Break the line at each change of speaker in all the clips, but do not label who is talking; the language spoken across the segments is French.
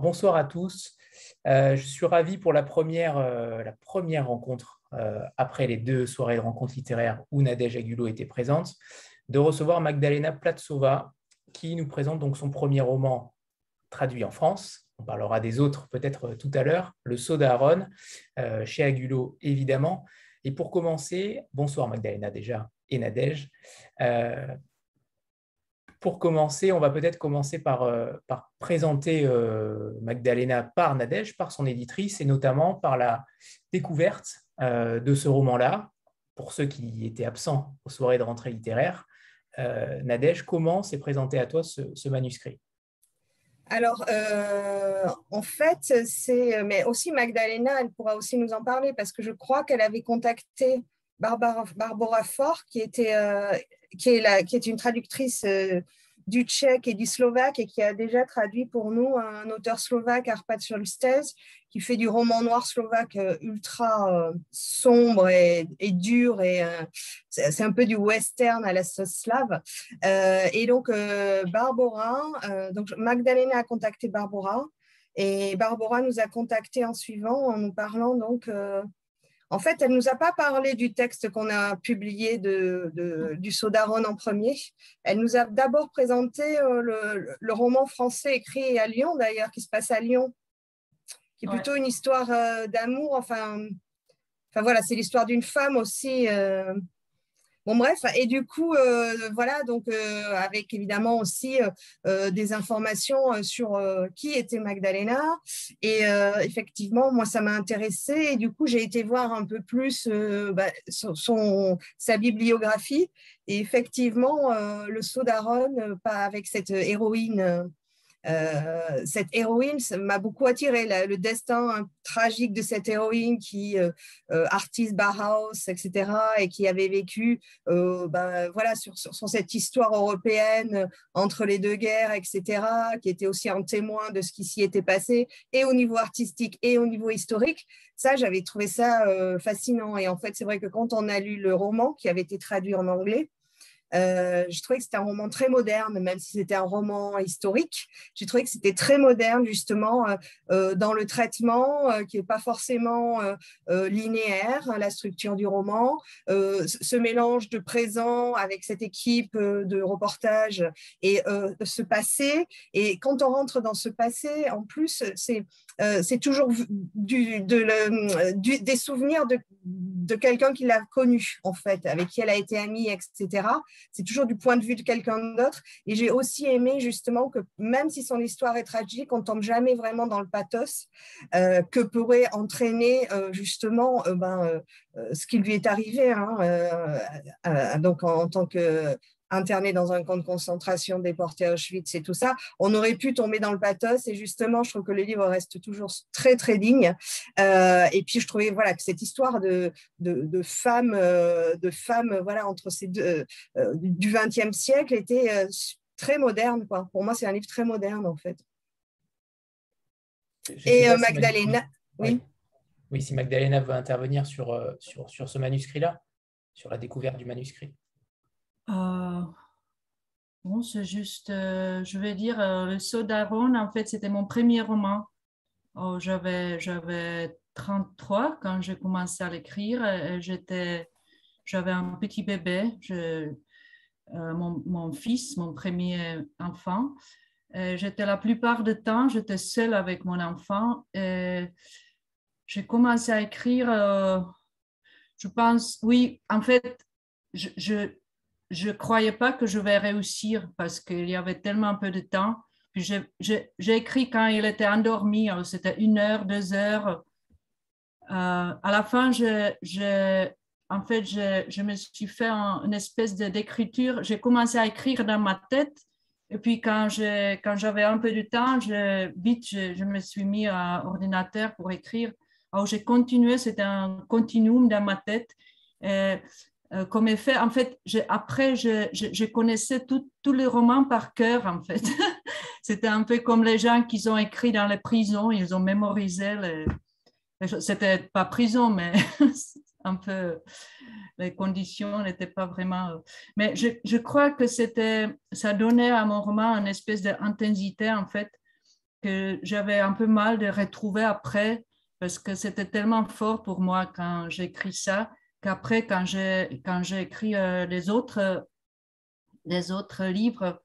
Bonsoir à tous. Euh, je suis ravi pour la première, euh, rencontre, euh, après les deux soirées de rencontres littéraires où Nadège Agulo était présente, de recevoir Magdalena Platsova, qui nous présente donc son premier roman traduit en France. On parlera des autres peut-être tout à l'heure, Le Soda Aaron, chez Agulo évidemment. Et pour commencer, bonsoir Magdalena déjà et Nadège. Pour commencer, on va peut-être commencer par, euh, présenter euh, Magdalena par Nadège, par son éditrice, et notamment par la découverte euh, de ce roman-là. Pour ceux qui étaient absents aux soirées de rentrée littéraire, Nadège, comment s'est présenté à toi ce, manuscrit?
Alors, en fait, c'est, mais aussi Magdalena, elle pourra aussi nous en parler parce que je crois qu'elle avait contacté Barbara, Barbara Fort, qui était qui est, qui est une traductrice euh, du tchèque et du slovaque et qui a déjà traduit pour nous un auteur slovaque, Arpad Solstez, qui fait du roman noir slovaque euh, ultra euh, sombre et, dur et c'est un peu du western à la sauce slave. et donc Barbara, donc Magdalena a contacté Barbara et Barbara nous a contacté en suivant en nous parlant donc en fait, elle ne nous a pas parlé du texte qu'on a publié de, du Sodaron en premier. Elle nous a d'abord présenté euh, le, roman français écrit à Lyon, d'ailleurs, qui se passe à Lyon, qui est plutôt une histoire euh, d'amour. Enfin, enfin, voilà, c'est l'histoire d'une femme aussi. Euh, Bon, bref, et du coup, euh, voilà, donc euh, avec évidemment aussi euh, des informations sur qui était Magdalena. Et effectivement, moi, ça m'a intéressé. Et du coup, j'ai été voir un peu plus bah, son, sa bibliographie. Et effectivement, le saut d'Aaron, pas avec cette héroïne euh, cette héroïne m'a beaucoup attiré le destin tragique de cette héroïne qui, euh, euh, artiste Bauhaus, etc., et qui avait vécu ben, voilà, sur, cette histoire européenne entre les deux guerres, etc., qui était aussi un témoin de ce qui s'y était passé, et au niveau artistique et au niveau historique. Ça, j'avais trouvé ça fascinant. Et en fait, c'est vrai que quand on a lu le roman, qui avait été traduit en anglais, euh, j'ai trouvé que c'était un roman très moderne, même si c'était un roman historique. J'ai trouvé que c'était très moderne, justement, euh, euh, dans le traitement, qui n'est pas forcément linéaire, hein, la structure du roman. ce mélange de présent avec cette équipe de reportage et ce passé. Et quand on rentre dans ce passé, en plus, c'est c'est toujours du, de des souvenirs de, de quelqu'un qui l'a connu, en fait, avec qui elle a été amie, etc c'est toujours du point de vue de quelqu'un d'autre. Et j'ai aussi aimé justement que même si son histoire est tragique, on tombe jamais vraiment dans le pathos euh, que pourrait entraîner euh, justement euh, ben, ce qui lui est arrivé. Hein, donc en, tant que interné dans un camp de concentration, déporté à Auschwitz et tout ça, on aurait pu tomber dans le pathos. Et justement, je trouve que le livre reste toujours très, très digne. Euh, et puis, je trouvais voilà, que cette histoire de, de, femmes, euh, de femmes voilà, entre ces deux, euh, du XXe siècle était très moderne. Quoi. Pour moi, c'est un livre très moderne, en fait.
et Magdalena, oui. Oui, si Magdalena veut intervenir sur, sur, sur ce manuscrit-là, sur la découverte du manuscrit.
Euh, bon, c'est juste, euh, je vais dire, euh, le saut d'Aaron, en fait, c'était mon premier roman. Oh, j'avais, j'avais 33 quand j'ai commencé à l'écrire. J'étais, j'avais un petit bébé, je, mon, mon, fils, mon premier enfant. J'étais la plupart du temps, j'étais seule avec mon enfant. J'ai commencé à écrire, je pense, oui, en fait, je, je ne croyais pas que je vais réussir parce qu'il y avait tellement peu de temps. J'ai écrit quand il était endormi, c'était une heure, deux heures. Euh, à la fin, je, en fait, je, me suis fait une espèce d'écriture. J'ai commencé à écrire dans ma tête. Et puis, quand j'avais un peu de temps, je, vite, je, me suis mis à ordinateur pour écrire. Alors, j'ai continué, c'était un continuum dans ma tête. Euh, comme effet. En fait, après, je, connaissais tous les romans par cœur, en fait. C'était un peu comme les gens qui ont écrit dans les prisons, ils ont mémorisé les... C'était pas prison, mais un peu les conditions n'étaient pas vraiment. Euh, mais je, je crois que ça donnait à mon roman une espèce d'intensité en fait. que j'avais un peu mal de retrouver après, parce que c'était tellement fort pour moi quand j'ai écrit ça, qu'après, quand j'ai, quand j'ai écrit euh, les, autres, les autres livres,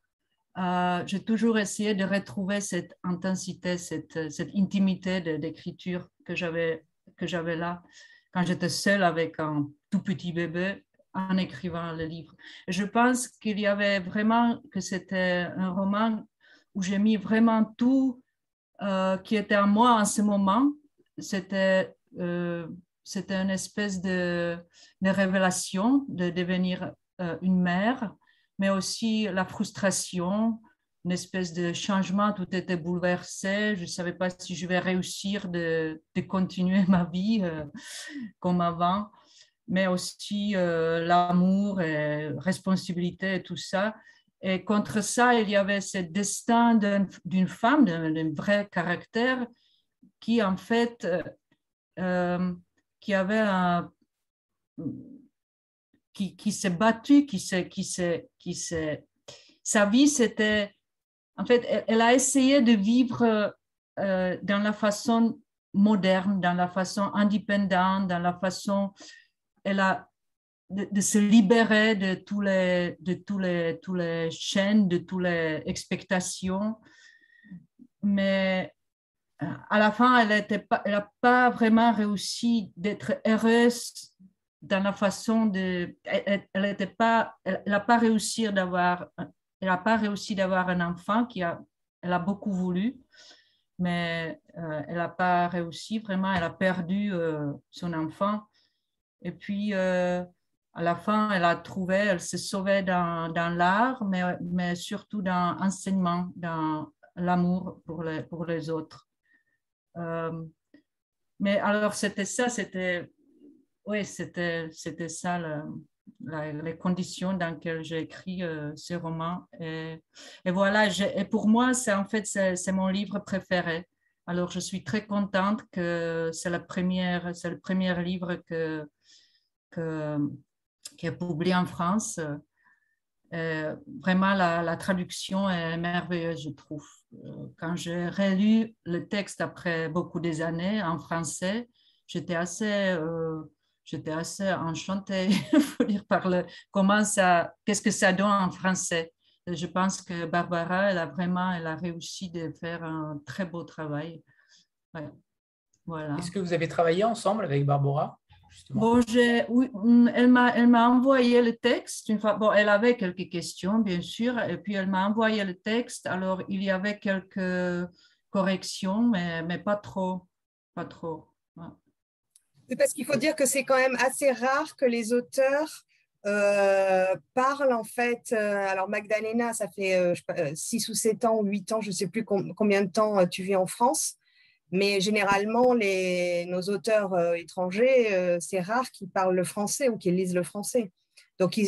euh, j'ai toujours essayé de retrouver cette intensité, cette, cette intimité d'écriture que j'avais, que j'avais là quand j'étais seule avec un tout petit bébé en écrivant le livre. je pense qu'il y avait vraiment que c'était un roman où j'ai mis vraiment tout euh, qui était en moi en ce moment. C'était euh, c'était une espèce de, révélation de devenir euh, une mère, mais aussi la frustration, une espèce de changement, tout était bouleversé. Je ne savais pas si je vais réussir de, de continuer ma vie comme avant mais aussi euh, l'amour et responsabilité et tout ça. Et contre ça, il y avait ce destin d'une femme, d'un vrai caractère, qui en fait, euh, euh, qui avait un, qui, qui s'est battue, qui s'est, qui s'est, qui s'est, sa vie c'était, en fait, elle, a essayé de vivre dans la façon moderne, dans la façon indépendante, dans la façon elle a de, se libérer de tous les, de tous les, tous les chaînes, de toutes les expectations. Mais euh, à la fin, elle n'a pas, vraiment réussi d'être heureuse dans la façon de. Elle n'a pas, elle, pas réussi d'avoir. Elle pas réussi d'avoir un enfant qui a, beaucoup voulu, mais euh, elle n'a pas réussi vraiment. Elle a perdu euh, son enfant et puis, euh, à la fin, elle a trouvé, elle se sauvait dans, l'art, mais, surtout dans l'enseignement, dans l'amour pour les autres. Euh, mais alors, c'était ça, c'était, oui, c'était, ça les conditions dans lesquelles j'ai écrit euh, ce roman. Et, voilà, et pour moi, c'est en fait, c'est, mon livre préféré. Alors, je suis très contente que c'est, le premier livre que, qui est publié en France. Euh, vraiment, la, traduction est merveilleuse, je trouve. Euh, quand j'ai relu le texte après beaucoup des années en français, j'étais assez, euh, j'étais assez enchantée, faut dire, par le, comment ça, qu'est-ce que ça donne en français. je pense que Barbara, elle a vraiment, elle a réussi de faire un très beau travail.
Voilà. Est-ce que vous avez travaillé ensemble avec Barbara?
Bon, oui, mm, elle m'a envoyé le texte. Une fois, bon, elle avait quelques questions, bien sûr, et puis elle m'a envoyé le texte. Alors, il y avait quelques corrections, mais, mais pas trop. Pas trop.
Parce qu'il faut dire que c'est quand même assez rare que les auteurs euh, parlent, en fait. Euh, alors, Magdalena, ça fait 6 euh, ou 7 ans ou 8 ans, je ne sais plus combien de temps tu vis en France. Mais généralement, les, nos auteurs euh, étrangers, euh, c'est rare qu'ils parlent le français ou qu'ils lisent le français. Donc,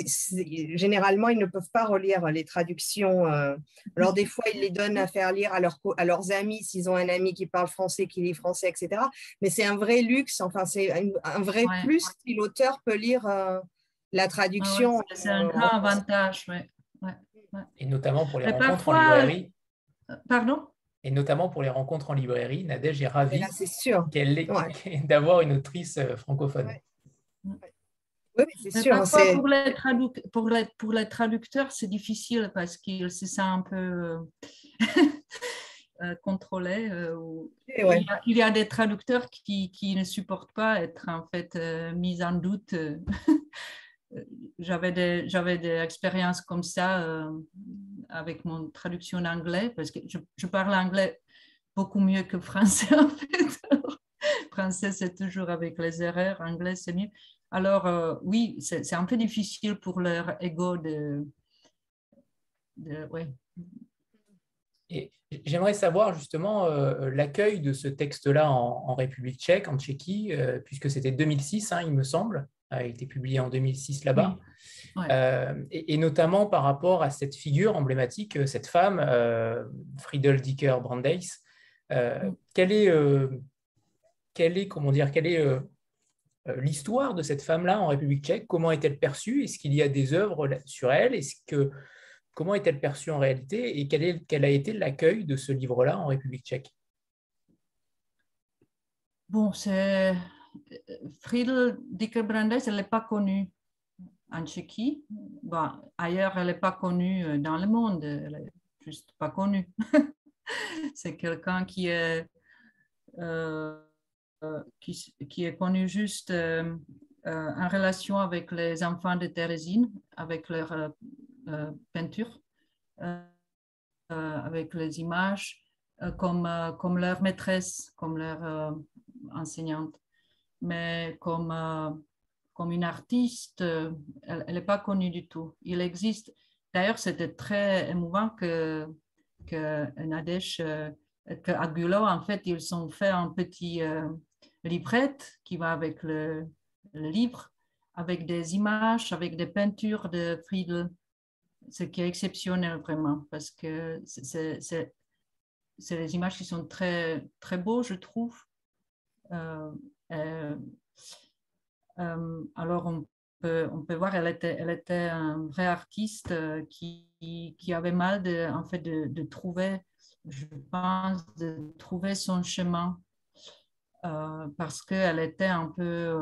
généralement, ils ne peuvent pas relire les traductions. Euh. alors, des fois, ils les donnent à faire lire à, à leurs amis, s'ils ont un ami qui parle français, qui lit français, etc. Mais c'est un vrai luxe, enfin, c'est un, vrai plus si l'auteur peut lire la traduction.
c'est un grand avantage, oui.
Et notamment pour les rencontres en librairie.
Pardon?
Et notamment pour les rencontres en librairie. Nadège est ravie
qu'elle
d'avoir une autrice euh, francophone.
Oui, c'est sûr. pour, les pour, les, pour les traducteurs, c'est difficile parce qu'ils se sentent un peu euh, euh, contrôlés. il, y a, des traducteurs qui, qui, ne supportent pas être en fait mis en doute. j'avais des, j'avais des expériences comme ça avec mon traduction en anglais, parce que je, parle anglais beaucoup mieux que français en fait. français, c'est toujours avec les erreurs, anglais, c'est mieux. Alors, euh, oui, c'est un peu difficile pour leur ego de. de.
Et j'aimerais savoir justement euh, l'accueil de ce texte-là en, République tchèque, en Tchéquie, euh, puisque c'était 2006, hein, il me semble, a été publié en 2006 là-bas. Euh, et, notamment par rapport à cette figure emblématique, euh, cette femme, euh, Friedel Dicker Brandeis. Euh, quelle est, quelle est, comment dire, quelle est l'histoire de cette femme-là en République tchèque? Comment est-elle perçue? Est-ce qu'il y a des œuvres sur elle? Est-ce que comment est-elle perçue en réalité? Et quel, est, quel a été l'accueil de ce livre-là en République tchèque?
Bon, c'est Friedel Dicke-Brandes, elle n'est pas connue en Tchéquie. Bon, ailleurs, elle n'est pas connue euh, dans le monde, elle n'est juste pas connue. c'est quelqu'un qui est, euh, euh, qui, est connu juste en relation avec les enfants de Thérésine, avec leur peinture, avec les images, comme, comme leur maîtresse, comme leur enseignante mais comme, euh, comme une artiste, euh, elle n'est pas connue du tout. Il existe. D'ailleurs, c'était très émouvant que, que Nadesh, euh, que Agulo, en fait, ils ont fait un petit librette qui va avec le, livre, avec des images, avec des peintures de Friedel, ce qui est exceptionnel vraiment, parce que c'est des images qui sont très, très beaux, je trouve. Euh, euh, alors, on peut, on peut voir, elle était, elle était un vrai artiste euh, qui, qui avait mal de, en fait, de, de trouver, je pense, de trouver son chemin parce qu'elle était un peu...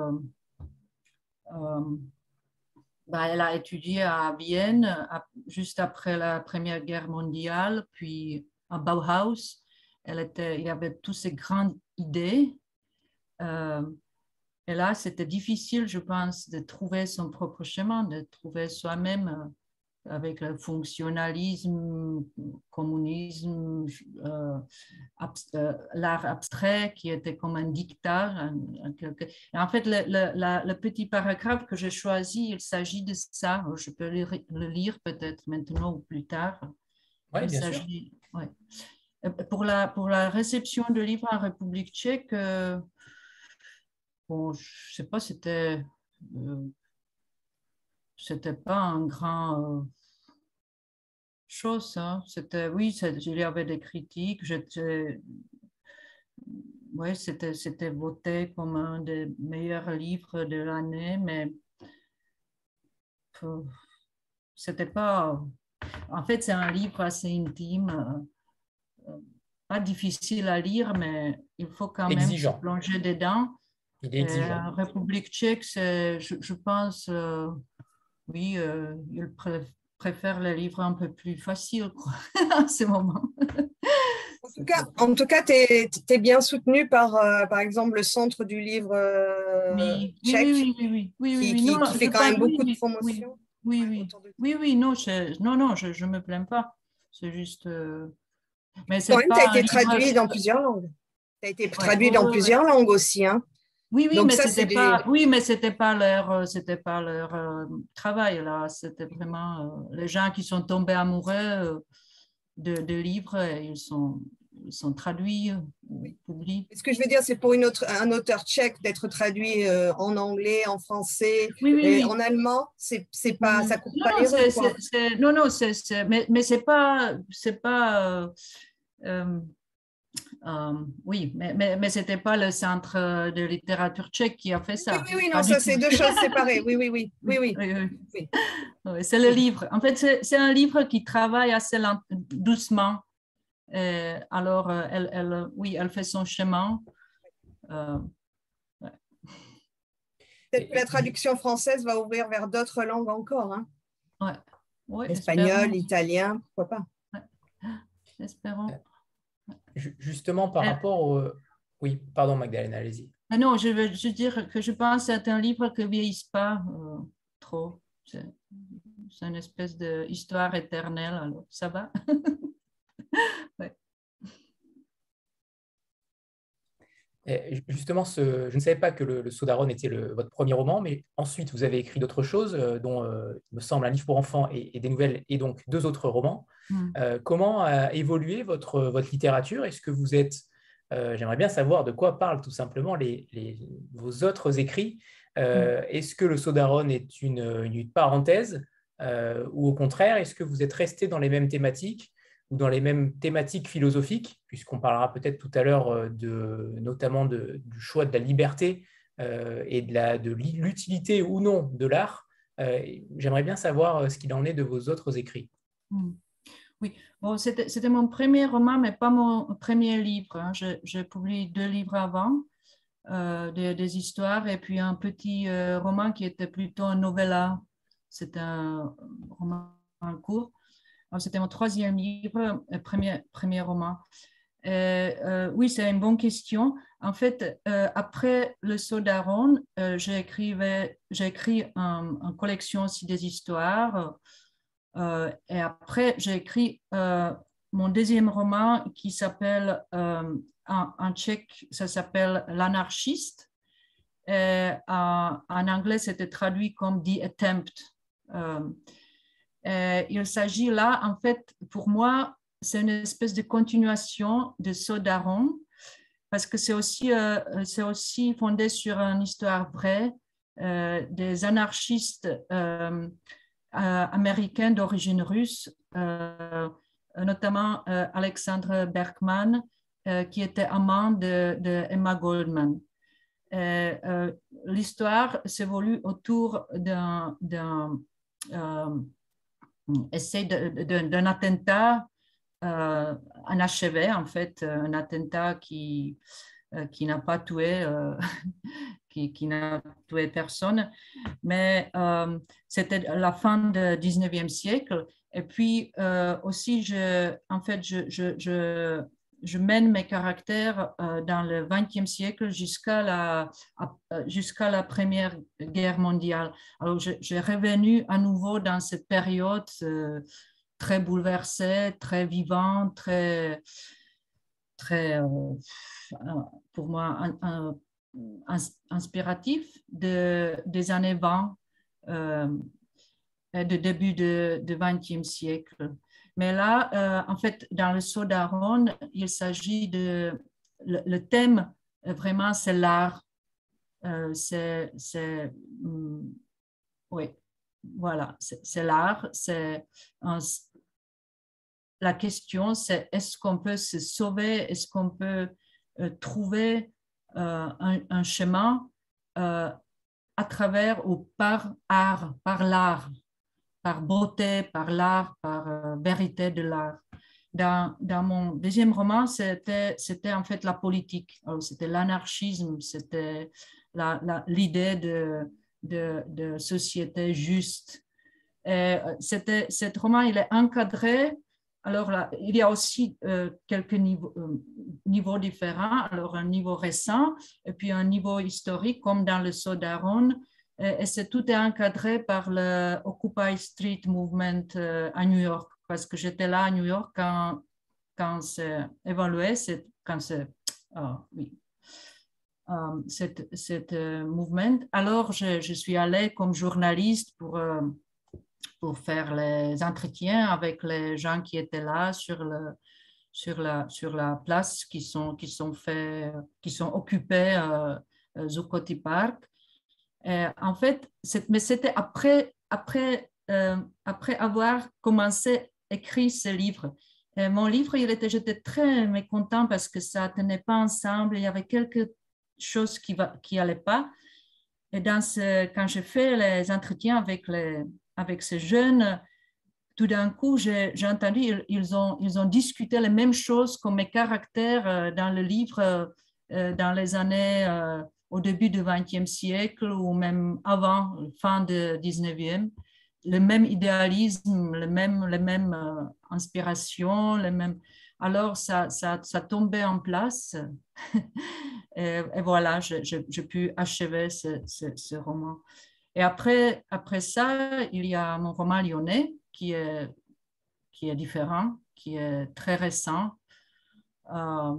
Bah, elle a étudié à Vienne juste après la Première Guerre mondiale, puis à Bauhaus. Elle était, il y avait toutes ces grandes idées euh, et là, c'était difficile, je pense, de trouver son propre chemin, de trouver soi-même euh, avec le fonctionnalisme, communisme, euh, l'art abstrait qui était comme un dictat. en fait, le, petit paragraphe que j'ai choisi, il s'agit de ça. Je peux le, lire peut-être maintenant ou plus tard.
Oui, bien sûr.
Pour la, pour la réception de livres en République tchèque, bon, je sais pas, c'était euh, c'était pas un grand euh, chose. Hein. C'était oui, il y avait des critiques. J'étais ouais, c'était c'était voté comme un des meilleurs livres de l'année, mais c'était pas. En fait, c'est un livre assez intime, euh, pas difficile à lire, mais il faut quand même se plonger dedans.
Il est exigeant.
Euh, République tchèque, je, je, pense, euh, oui, euh, il préfère les livres un peu plus faciles quoi, à ce moment.
En tout cas, tu es, bien soutenu par, par exemple, le centre du livre
oui,
tchèque,
oui, oui, oui, oui,
qui, qui, fait quand même beaucoup de promotion.
Oui, oui, oui, oui, non, non, non, je ne me plains pas. C'est juste.
Mais tu as été traduit dans plusieurs langues. Tu as été traduit dans plusieurs langues aussi. Hein.
Oui, oui, mais c'était pas, oui, mais c'était pas leur, euh, c'était pas leur euh, travail là. C'était vraiment euh, les gens qui sont tombés amoureux de, de, livres et ils sont, ils sont traduits, publiés.
Ce que je veux dire, c'est pour une autre, un auteur tchèque d'être traduit en anglais, en français,
et
en allemand, c'est, c'est pas, ça coupe
non,
pas les
rues, Non, non, c'est, mais, mais c'est pas, c'est pas. Euh, oui, mais, mais, mais ce n'était pas le centre de littérature tchèque qui a fait ça.
Oui, oui, non, ça c'est deux choses séparées. Oui, oui, oui. oui, oui.
oui, c'est le livre. En fait, c'est un livre qui travaille assez doucement. Euh, alors, euh, elle, elle, oui, elle fait son chemin.
Peut-être que la traduction française va ouvrir vers d'autres langues encore. Hein.
Ouais.
Espagnol, italien, pourquoi pas.
Espérons.
Justement, par rapport au... Oui, pardon Magdalena, allez-y.
Ah non, je veux juste dire que je pense que c'est un livre qui ne vieillisse pas euh, trop. C'est une espèce d'histoire éternelle, alors ça va? ouais.
Justement, ce, je ne savais pas que le, le Sodaron était le, votre premier roman, mais ensuite vous avez écrit d'autres choses, euh, dont euh, il me semble un livre pour enfants et, des nouvelles, et donc deux autres romans. Hmm. Euh, comment a évolué votre, votre littérature? Est-ce que vous êtes, j'aimerais bien savoir de quoi parlent tout simplement les, les vos autres écrits. Hmm. Est-ce que le Sodaron est une, une parenthèse? Ou au contraire, est-ce que vous êtes resté dans les mêmes thématiques? Ou dans les mêmes thématiques philosophiques, puisqu'on parlera peut-être tout à l'heure euh, de, notamment du choix de la liberté euh, et de l'utilité ou non de l'art. Euh, j'aimerais bien savoir ce qu'il en est de vos autres écrits.
Hmm. Oui, bon, c'était mon premier roman, mais pas mon premier livre. Hein. J'ai publié deux livres avant, euh, des, histoires, et puis un petit roman qui était plutôt un novella. C'est un roman court. C'était mon troisième livre, premier, premier roman. Euh, oui, c'est une bonne question. En fait, après le saut d'Aaron, j'ai écrit, une collection aussi des histoires euh, et après, j'ai écrit euh, mon deuxième roman qui s'appelle, euh, en, tchèque, ça s'appelle L'anarchiste. En, anglais, c'était traduit comme The Attempt. Il s'agit là, en fait, pour moi, c'est une espèce de continuation de Sodaron, parce que c'est aussi, c'est aussi fondé sur une histoire vraie des anarchistes euh, américain d'origine russe, euh, notamment euh, Alexandre Berkman, qui était amant de, Emma Goldman. L'histoire s'évolue autour d'un essai d'un attentat euh, achevé, en fait, un attentat qui, qui n'a pas tué qui, n'a tué personne. Mais euh, c'était la fin du 19e siècle. Et puis euh, aussi, je, en fait, je, je, mène mes caractères euh, dans le 20e siècle jusqu'à la, jusqu'à la Première Guerre mondiale. Alors, j'ai revenu à nouveau dans cette période très bouleversée, très vivante, très, très pour moi, un, de, des années 20, euh, de début du XXe siècle. Mais là, euh, en fait, dans le saut d'Aaron, il s'agit de... Le, thème, euh, vraiment, c'est l'art. Euh, c'est... Hmm, oui, voilà, c'est l'art. C'est la question, c'est est-ce qu'on peut se sauver, est-ce qu'on peut trouver un, chemin à travers ou par art, par l'art, par beauté, par l'art, par euh, vérité de l'art. Dans, dans, mon deuxième roman, c'était, en fait la politique, c'était l'anarchisme, c'était l'idée de, de, société juste. Et c'était, cet roman, il est encadré alors là, il y a aussi euh, quelques niveaux, euh, niveaux, différents. Alors un niveau récent et puis un niveau historique comme dans le Sodaron. Et, c'est tout est encadré par le Occupy Street Movement euh, à New York parce que j'étais là à New York quand, quand c'est évalué, c'est, quand c'est, oh, oui, cette, mouvement. Alors je, je, suis allée comme journaliste pour pour faire les entretiens avec les gens qui étaient là sur, le, sur, la, sur la place qui sont, qui sont, fait, qui sont occupés euh, Zuccotti Park. Et en fait, mais c'était après, après, euh, après avoir commencé à écrire ce livre. Et mon livre, j'étais très mécontent parce que ça ne tenait pas ensemble. Il y avait quelque chose qui n'allait qui pas. Et dans ce, quand j'ai fait les entretiens avec les, avec ces jeunes, tout d'un coup, j'ai entendu, ils ont, ils ont discuté les mêmes choses comme mes caractères euh, dans le livre euh, euh, dans les années au début du XXe siècle ou même avant, fin du XIXe. Le même idéalisme, le même, les mêmes inspirations, les mêmes... Alors, ça, ça, ça tombait en place. et, voilà, j'ai pu achever ce, ce roman. Et après, après ça, il y a mon roman lyonnais qui est, qui est différent, qui est très récent. Euh,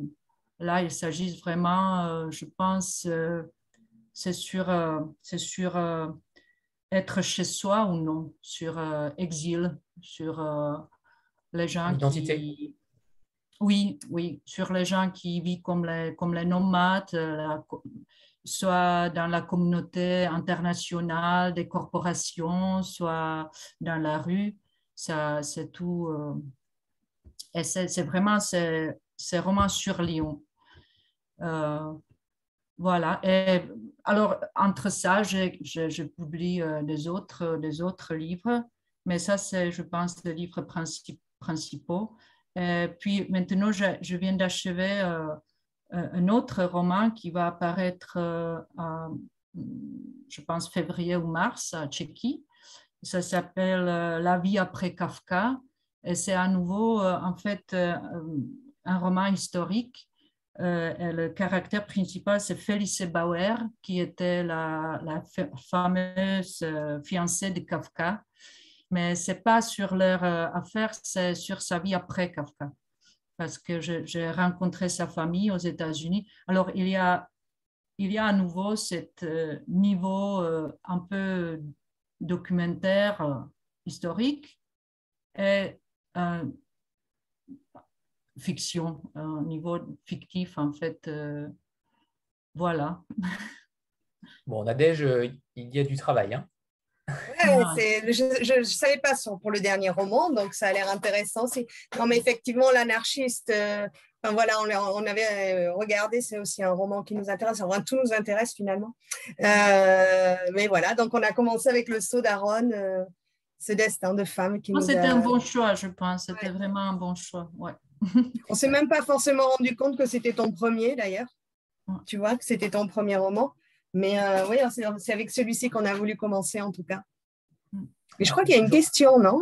là, il s'agit vraiment, euh, je pense, euh, c'est sur, c'est sur être chez soi ou non, sur exil, sur les gens
Identité.
qui... Oui, oui, sur les gens qui vivent comme les, comme les nomades, soit dans la communauté internationale des corporations, soit dans la rue. Ça, c'est tout. Euh, et c'est, vraiment ces, romans sur Lyon. Euh, voilà. Et alors, entre ça, je, publie euh, des, autres, des autres livres. Mais ça, c'est, je pense, le livre principaux. puis maintenant, je, viens d'achever un autre roman qui va apparaître je pense, février ou mars à Tchéquie. Ça s'appelle La vie après Kafka. Et c'est à nouveau, en fait, un roman historique euh, le caractère principal, c'est Felice Bauer, qui était la, fameuse euh, fiancée de Kafka. Mais ce n'est pas sur leur euh, affaire, c'est sur sa vie après Kafka. Parce que j'ai rencontré sa famille aux États-Unis. Alors, il y a, il y a à nouveau ce niveau un peu documentaire, historique, et fiction, un niveau fictif en fait. Euh, voilà.
Bon, Nadège, euh, il y a du travail. Hein
je ne savais pas pour le dernier roman, donc ça a l'air intéressant. Non, mais effectivement, l'anarchiste, euh, enfin, voilà, on, on, avait regardé, c'est aussi un roman qui nous intéresse. Enfin, tout nous intéresse finalement. mais voilà, donc on a commencé avec le saut d'Aaron, ce destin de femme qui
nous C'était un bon choix, je pense. C'était vraiment un bon choix. Ouais.
On s'est même pas forcément rendu compte que c'était ton premier d'ailleurs. Tu vois, que c'était ton premier roman. Mais euh, oui, c'est avec celui-ci qu'on a voulu commencer en tout cas. Mais je crois qu'il y a une question, non?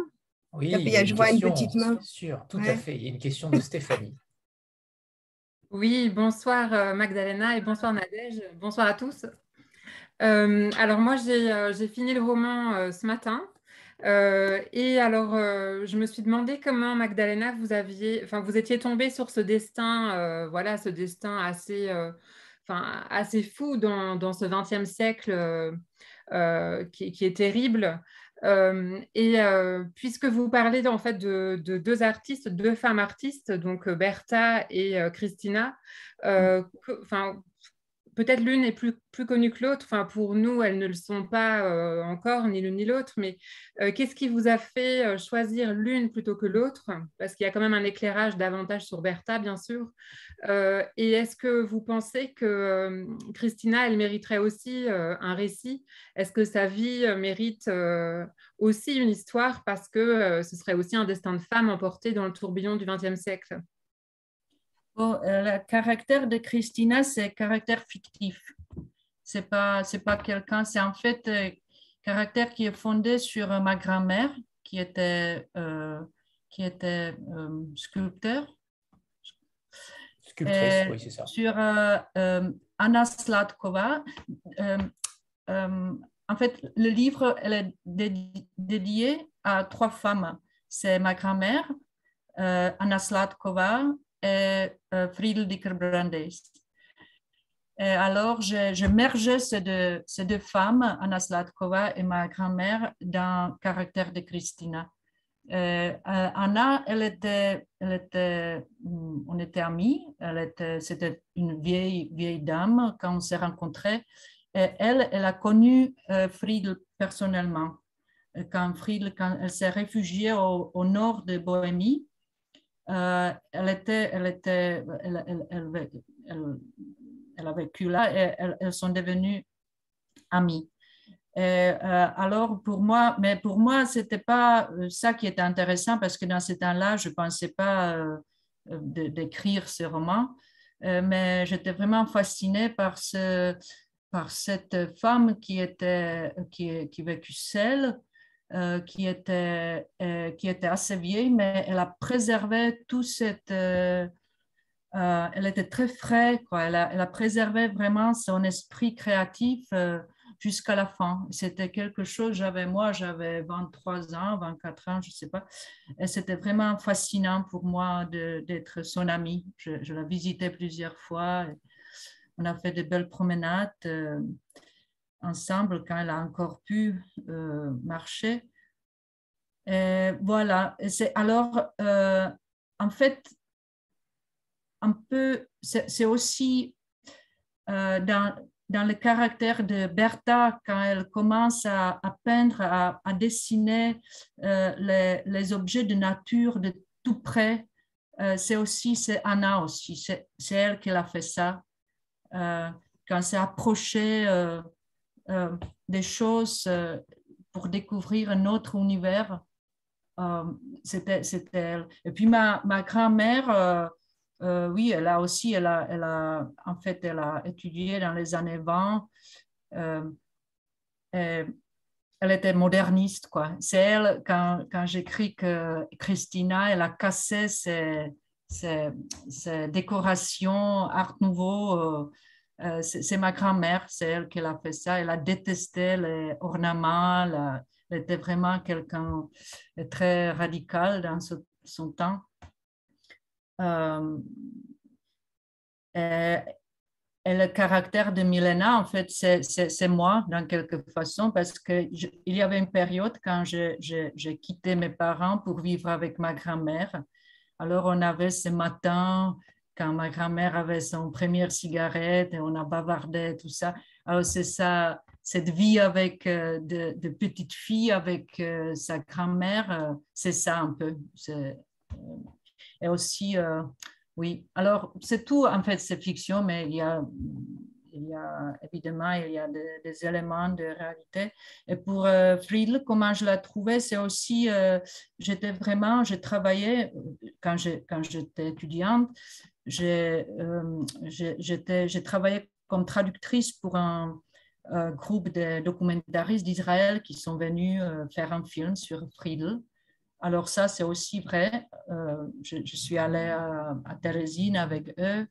Oui, je vois une petite main. Sûr, tout à fait. Il y a une question de Stéphanie.
Oui, bonsoir euh, Magdalena et bonsoir Nadège. Bonsoir à tous. Euh, alors moi, j'ai fini le roman ce matin. Euh, et alors, euh, je me suis demandé comment Magdalena, vous aviez, enfin, vous étiez tombée sur ce destin, euh, voilà, ce destin assez, enfin, assez fou dans, dans ce XXe siècle qui, qui, est terrible. et puisque vous parlez en fait de, de, deux artistes, deux femmes artistes, donc Bertha et Christina, enfin, peut-être l'une est plus, connue que l'autre. Enfin, pour nous, elles ne le sont pas euh, encore, ni l'une ni l'autre. Mais euh, qu'est-ce qui vous a fait euh, choisir l'une plutôt que l'autre? Parce qu'il y a quand même un éclairage davantage sur Bertha, bien sûr. et est-ce que vous pensez que Christina, elle mériterait aussi un récit? Est-ce que sa vie mérite aussi une histoire parce que ce serait aussi un destin de femme emporté dans le tourbillon du XXe siècle?
Bon, euh, le caractère de Christina, c'est caractère fictif. C'est pas, c'est pas quelqu'un, c'est en fait un euh, caractère qui est fondé sur euh, ma grand-mère, qui était, qui était sculpteur.
Sculptrice, oui, c'est ça.
Sur Anna Slatkova. en fait, le livre elle est dédié à trois femmes. C'est ma grand-mère, Anna euh, Friedel Dicker-Brandes. alors, je, mergeais ces deux, femmes, Anna Slatkova et ma grand-mère, dans le caractère de Christina. Euh, Anna, elle était, était, mm, on était amis, elle était, c'était une vieille, vieille dame quand on s'est rencontrés. Elle, elle a connu euh, Friedel personnellement. Quand Friedel, quand elle s'est réfugiée au, au, nord de Bohémie, euh, elle, était, elle, était, elle, elle, elle, a vécu là et elles, sont devenues amies. Et, euh, alors pour moi, mais pour moi, c'était pas euh, ça qui était intéressant parce que dans ce temps-là, je pensais pas d'écrire ce roman, mais j'étais vraiment fascinée par ce, par cette femme qui était qui, qui vécut seule euh, qui, était, euh, qui était assez vieille, mais elle a préservé tout cette... Euh, elle était très frais, quoi. Elle, a, elle a préservé vraiment son esprit créatif jusqu'à la fin. C'était quelque chose, j'avais moi, j'avais 23 ans, 24 ans, je ne sais pas. Et c'était vraiment fascinant pour moi d'être son amie. Je, je, la visitais plusieurs fois. On a fait de belles promenades ensemble quand elle a encore pu euh, marcher. Et voilà, c'est alors euh, en fait un peu, c'est aussi euh, dans, dans, le caractère de Bertha quand elle commence à, peindre, à, dessiner les, les, objets de nature de tout près. c'est aussi, c'est Anna aussi, c'est elle qui a fait ça. quand c'est approché euh, des choses euh, pour découvrir un autre univers. c'était elle. Et puis ma, ma grand-mère, oui, elle a aussi, elle a, elle a, en fait, elle a étudié dans les années 20. Et, elle était moderniste, quoi. C'est elle, quand, quand j'écris que Christina, elle a cassé ses, décorations Art Nouveau. Euh, c'est ma grand-mère, c'est elle qui a fait ça. Elle a détesté les ornements. Elle, était vraiment quelqu'un de très radical dans son temps. Euh, et, et le caractère de Milena, en fait, c'est moi, dans quelque façon, parce qu'il y avait une période quand j'ai quitté mes parents pour vivre avec ma grand-mère. Alors, on avait ce matin, quand ma grand-mère avait son première cigarette, et on a bavardé, tout ça. Alors, c'est ça, cette vie avec euh, de, de petites filles, avec euh, sa grand-mère, euh, c'est ça un peu. et aussi, oui, alors c'est tout, en fait, c'est fiction, mais il y a, il y a évidemment, il y a des, éléments de réalité. Et pour euh, Friedl, comment je l'ai trouvé, c'est aussi, euh, j'étais vraiment, j'ai travaillé, quand j'étais étudiante, euh, j'ai travaillé comme traductrice pour un, groupe de documentaristes d'Israël qui sont venus euh, faire un film sur Friedl. Alors ça, c'est aussi vrai. Euh, je, suis allée à, à avec eux.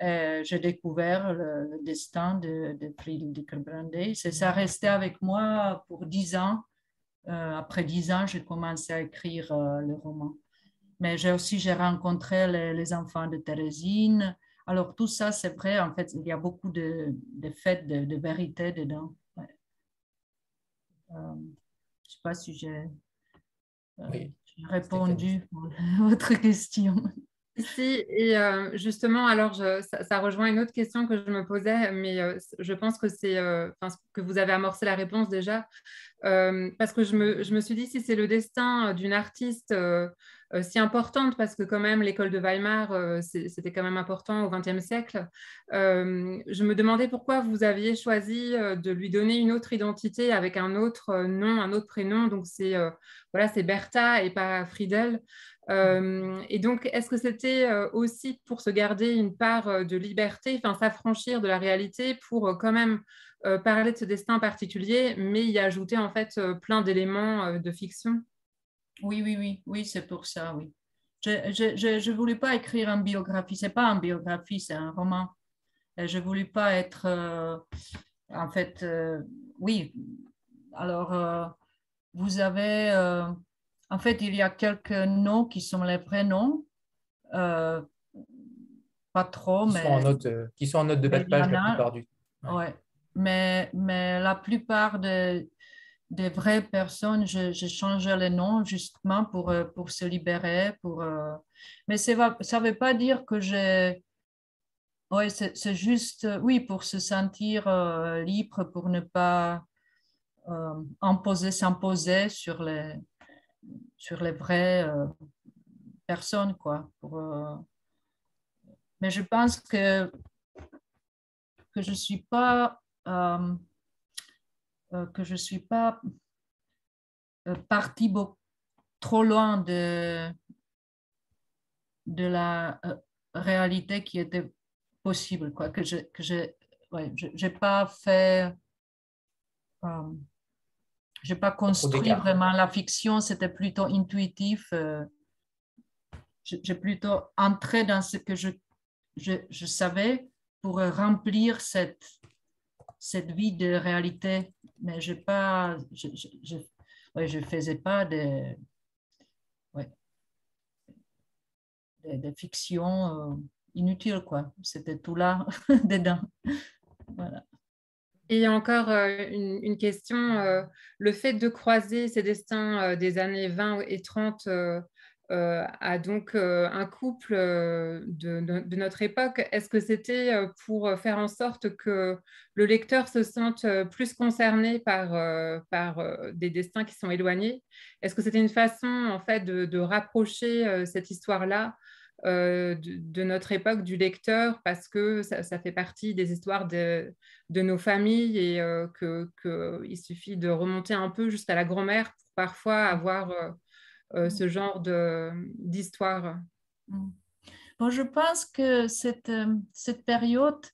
J'ai découvert le, destin de, de Friedel Dickerbrandé. Ça resté avec moi pour dix ans. Euh, après dix ans, j'ai commencé à écrire euh, le roman. Mais j'ai aussi j'ai rencontré les, enfants de Thérésine. Alors tout ça, c'est vrai. En fait, il y a beaucoup de, de faits de, vérité dedans. je ne sais pas si j'ai oui, J'ai répondu à votre question.
Si, et euh, justement, alors ça, rejoint une autre question que je me posais, mais euh, je pense que c'est euh, que vous avez amorcé la réponse déjà, parce que je me, je me, suis dit si c'est le destin d'une artiste si importante, parce que quand même l'école de Weimar, c'était quand même important au XXe siècle, je me demandais pourquoi vous aviez choisi de lui donner une autre identité avec un autre nom, un autre prénom, donc c'est voilà, c'est Bertha et pas Friedel. Euh, et donc, est-ce que c'était euh, aussi pour se garder une part euh, de liberté, s'affranchir de la réalité pour quand même parler de ce destin particulier, mais y ajouter en fait plein d'éléments de fiction?
Oui, oui, oui, oui, c'est pour ça, oui. Je ne voulais pas écrire une biographie, c'est pas une biographie, c'est un roman. Je ne voulais pas être, en fait, oui. Alors, vous avez en fait, il y a quelques noms qui sont les prénoms. Euh, pas trop,
qui
mais.
Sont en note, euh, qui sont en note de bas de page la plupart du
temps. Ouais. Mais, mais la plupart des, des vraies personnes, j'ai changé les noms justement pour, euh, pour se libérer. Pour, Mais ça ne veut pas dire que j'ai. Oui, c'est juste, oui, pour se sentir libre, pour ne pas imposer, s'imposer sur les, sur les vraies euh, personnes, quoi. Pour, euh, Mais je pense que, que je suis pas euh, que je suis pas partie trop loin de, de la réalité qui était possible, quoi. Que je j'ai pas fait je n'ai pas construit vraiment la fiction, c'était plutôt intuitif. Euh, j'ai plutôt entré dans ce que je, je, savais pour remplir cette, cette vie de réalité. Mais je pas, je, je, je faisais pas de, ouais, de, fiction euh, inutile, quoi. C'était tout là, dedans. Voilà.
Et encore euh, une, question, euh, le fait de croiser ces destins euh, des années 20 et 30 a donc un couple de, notre époque. Est-ce que c'était pour faire en sorte que le lecteur se sente plus concerné par, par des destins qui sont éloignés? Est-ce que c'était une façon en fait de rapprocher cette histoire-là euh, de, notre époque, du lecteur, parce que ça, fait partie des histoires de, nos familles et euh, qu'il suffit de remonter un peu jusqu'à la grand-mère pour parfois avoir mm. ce genre d'histoire
mm. bon, Je pense que cette, cette période,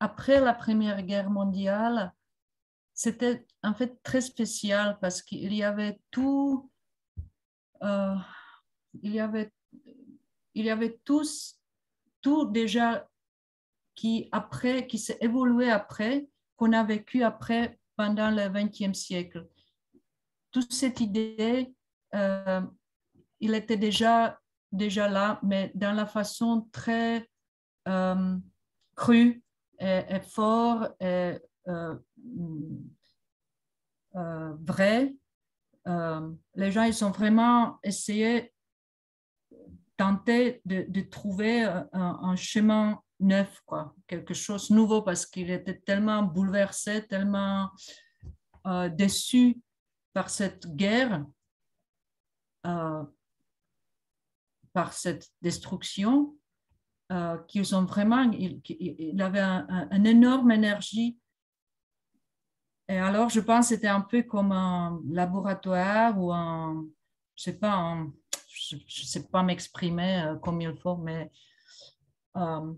après la Première Guerre mondiale, c'était en fait très spécial parce qu'il y avait tout, euh, il y avait, il y avait tous, tout déjà qui après, qui s'est évolué après, qu'on a vécu après pendant le XXe siècle. Toute cette idée, euh, il était déjà, déjà là, mais dans la façon très euh, crue et, et fort et euh, vrai. Euh, les gens, ils ont vraiment essayé, tenté de, trouver un, chemin neuf, quoi, quelque chose de nouveau, parce qu'il était tellement bouleversé, tellement déçu par cette guerre, par cette destruction, qu'ils ont vraiment, il, avait une énorme énergie. Et alors, je pense que c'était un peu comme un laboratoire ou un, je sais pas, je ne sais pas m'exprimer euh, comme il faut, mais euh,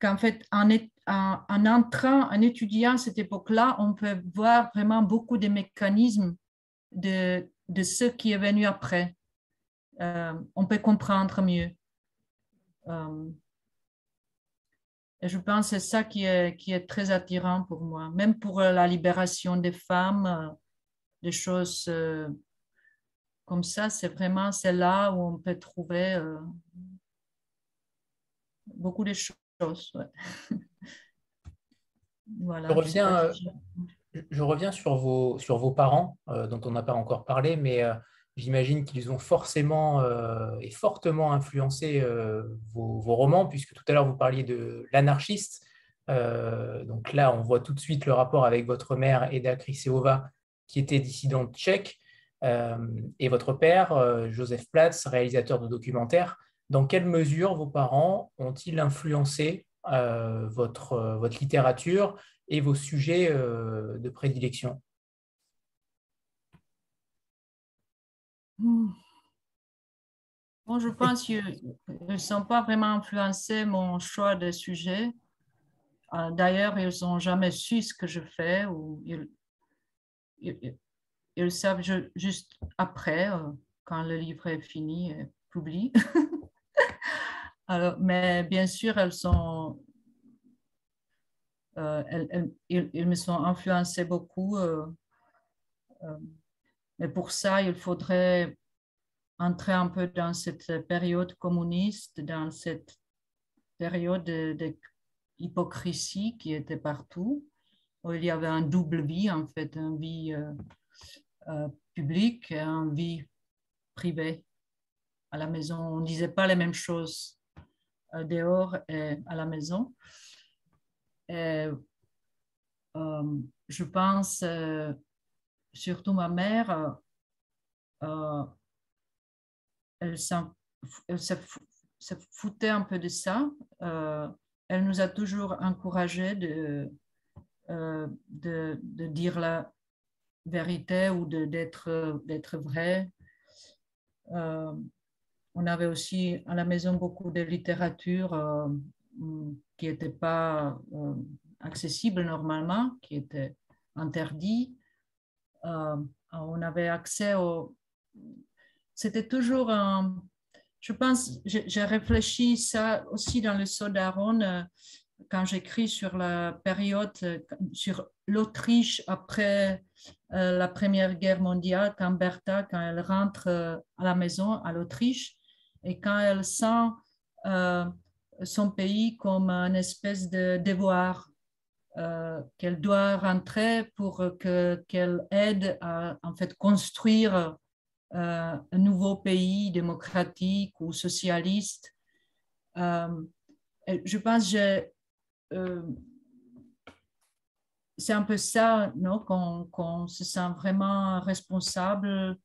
qu'en fait, en, en, en, entrant, en étudiant cette époque-là, on peut voir vraiment beaucoup de mécanismes de, de ce qui est venu après. Euh, on peut comprendre mieux. Et je pense que c'est ça qui est, très attirant pour moi, même pour euh, la libération des femmes, euh, des choses euh, comme ça, c'est vraiment c'est là où on peut trouver beaucoup de choses.
voilà, je, reviens, je... reviens sur vos, sur vos parents, dont on n'a pas encore parlé, mais J'imagine qu'ils ont forcément euh, et fortement influencé euh, vos, romans, puisque tout à l'heure vous parliez de l'anarchiste. Euh, donc là, on voit tout de suite le rapport avec votre mère, Eda Kriseova, qui était dissidente tchèque, et votre père, Joseph Platz, réalisateur de documentaires. Dans quelle mesure vos parents ont-ils influencé votre, votre littérature et vos sujets de prédilection?
Hmm. Bon, je pense qu'ils ne sont pas vraiment influencés mon choix de sujet. Euh, d'ailleurs, ils n'ont jamais su ce que je fais ou savent juste après, euh, quand le livre est fini et publié. Alors, mais bien sûr, elles sont, euh, elles, ils, me sont influencés beaucoup. Mais pour ça, il faudrait entrer un peu dans cette période communiste, dans cette période d'hypocrisie qui était partout, où il y avait un double vie, en fait, une vie euh, euh, publique et une vie privée. À la maison, on ne disait pas les mêmes choses euh, dehors et à la maison. Et, je pense surtout ma mère, euh, euh, elle, se foutait un peu de ça. Euh, elle nous a toujours encouragé de, de, de, dire la vérité ou d'être vrai. on avait aussi à la maison beaucoup de littérature qui n'était pas accessible normalement, qui était interdit. Euh, on avait accès au... C'était toujours un... Je pense, j'ai réfléchi ça aussi dans le euh, quand j'écris sur la période, euh, sur l'Autriche après la Première Guerre mondiale, quand Bertha, quand elle rentre à la maison à l'Autriche et quand elle sent son pays comme une espèce de devoir euh, qu'elle doit rentrer pour que, qu'elle aide à en fait, construire euh, un nouveau pays démocratique ou socialiste. Euh, je pense que c'est un peu ça, non, qu'on, se sent vraiment responsable,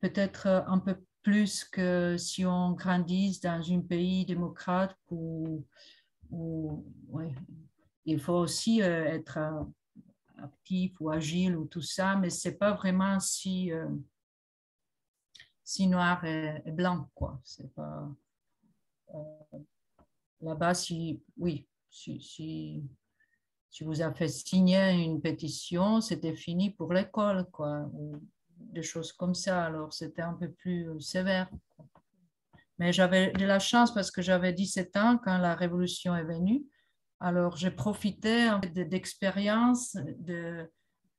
peut-être un peu plus que si on grandit dans un pays démocrate ou il faut aussi euh, être euh, actif ou agile ou tout ça, mais c'est pas vraiment si, euh, si noir et, blanc, quoi. C'est pas euh, là-bas si oui, si, si, si vous avez signé une pétition, c'était fini pour l'école, quoi, ou des choses comme ça. Alors c'était un peu plus sévère. Mais j'avais de la chance parce que j'avais 17 ans quand la révolution est venue. Alors, j'ai profité d'expérience de,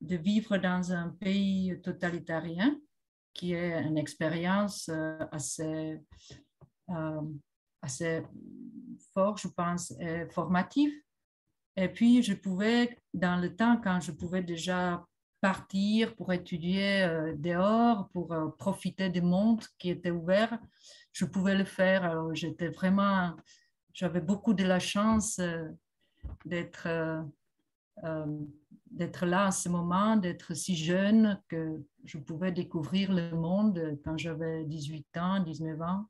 de, vivre dans un pays totalitarien, qui est une expérience euh, assez, euh, assez forte, je pense, et formative. Et puis, je pouvais, dans le temps quand je pouvais déjà partir pour étudier euh, dehors, pour profiter du monde qui était ouvert, je pouvais le faire. J'étais vraiment, j'avais beaucoup de la chance euh, d'être euh, euh, d'être là à ce moment, d'être si jeune que je pouvais découvrir le monde quand j'avais 18 ans, 19 ans.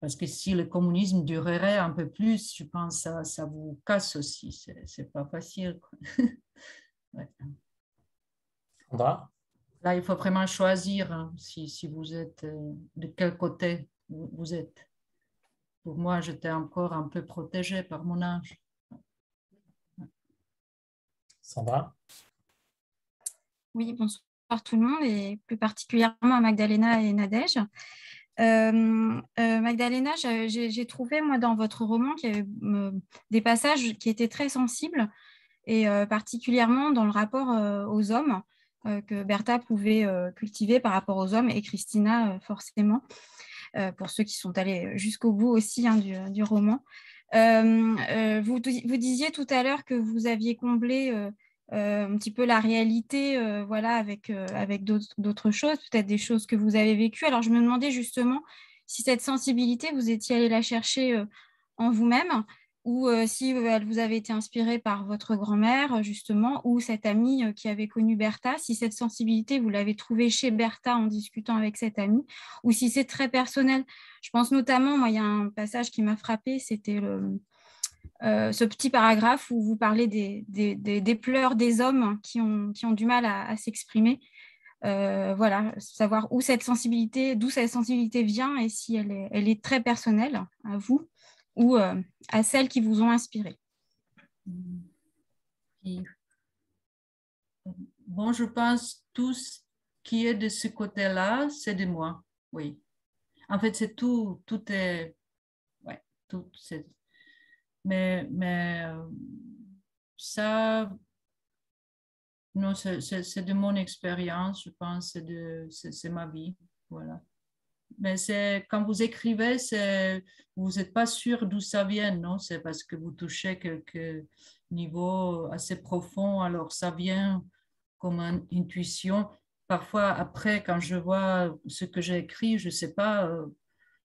Parce que si le communisme durerait un peu plus, je pense que ça, ça vous casse aussi. C'est pas facile. ouais.
Sandra?
Là, il faut vraiment choisir hein, si, si, vous êtes euh, de quel côté vous êtes. Pour moi, j'étais encore un peu protégée par mon âge.
Sandra?
Oui, bonsoir tout le monde et plus particulièrement à Magdalena et Nadège. Euh, euh, Magdalena, j'ai trouvé, moi, dans votre roman, avait des passages qui étaient très sensibles, et particulièrement dans le rapport aux hommes. Euh, que Bertha pouvait euh, cultiver par rapport aux hommes et Christina euh, forcément, pour ceux qui sont allés jusqu'au bout aussi hein, du, roman. Vous, disiez tout à l'heure que vous aviez comblé un petit peu la réalité voilà, avec, avec d'autres choses, peut-être des choses que vous avez vécues. Alors je me demandais justement si cette sensibilité, vous étiez allé la chercher en vous-même ou euh, si euh, elle vous avait été inspirée par votre grand-mère, justement, ou cette amie euh, qui avait connu Bertha, si cette sensibilité, vous l'avez trouvée chez Bertha en discutant avec cette amie, ou si c'est très personnel. Je pense notamment, moi, il y a un passage qui m'a frappée, c'était ce petit paragraphe où vous parlez des, des, pleurs des hommes qui ont, qui ont du mal à, s'exprimer. voilà, savoir où cette sensibilité, d'où cette sensibilité vient et si elle est, elle est très personnelle à vous ou euh, à celles qui vous ont inspiré
Bon, je pense tout ce qui est de ce côté-là, c'est de moi, oui. En fait, c'est tout, tout est, ouais, tout, c'est, mais, mais euh, ça, non, c'est, de mon expérience, je pense, c'est, c'est ma vie, voilà mais c'est quand vous écrivez, c'est vous n'êtes pas sûr d'où ça vient, non? C'est parce que vous touchez quelques niveaux assez profonds, alors ça vient comme une intuition. Parfois, après, quand je vois ce que j'ai écrit, je ne sais pas, euh,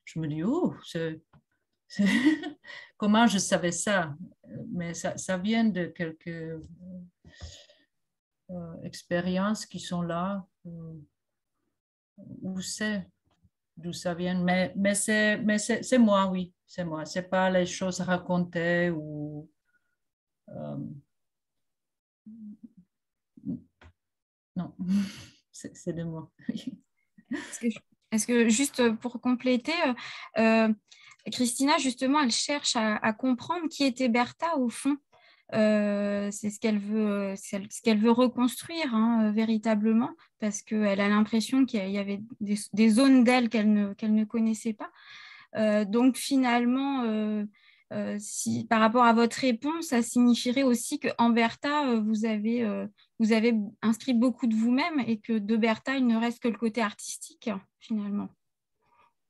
je me dis, oh, comment je savais ça? Mais ça, vient de quelques euh, expériences qui sont là. Euh, où c'est d'où ça vient, mais, c'est moi, oui, c'est moi. Ce n'est pas les choses racontées ou. Euh, non, c'est de moi.
Est-ce que, juste pour compléter, euh, euh, Christina, justement, elle cherche à, comprendre qui était Bertha au fond. Euh, c'est ce qu'elle veut, reconstruire hein, véritablement, parce qu'elle a l'impression qu'il y avait des, zones d'elle qu'elle ne, qu'elle ne connaissait pas. Euh, donc finalement, euh, par rapport à votre réponse, ça signifierait aussi qu'en Bertha, vous avez, vous avez inscrit beaucoup de vous-même et que de Bertha, il ne reste que le côté artistique finalement.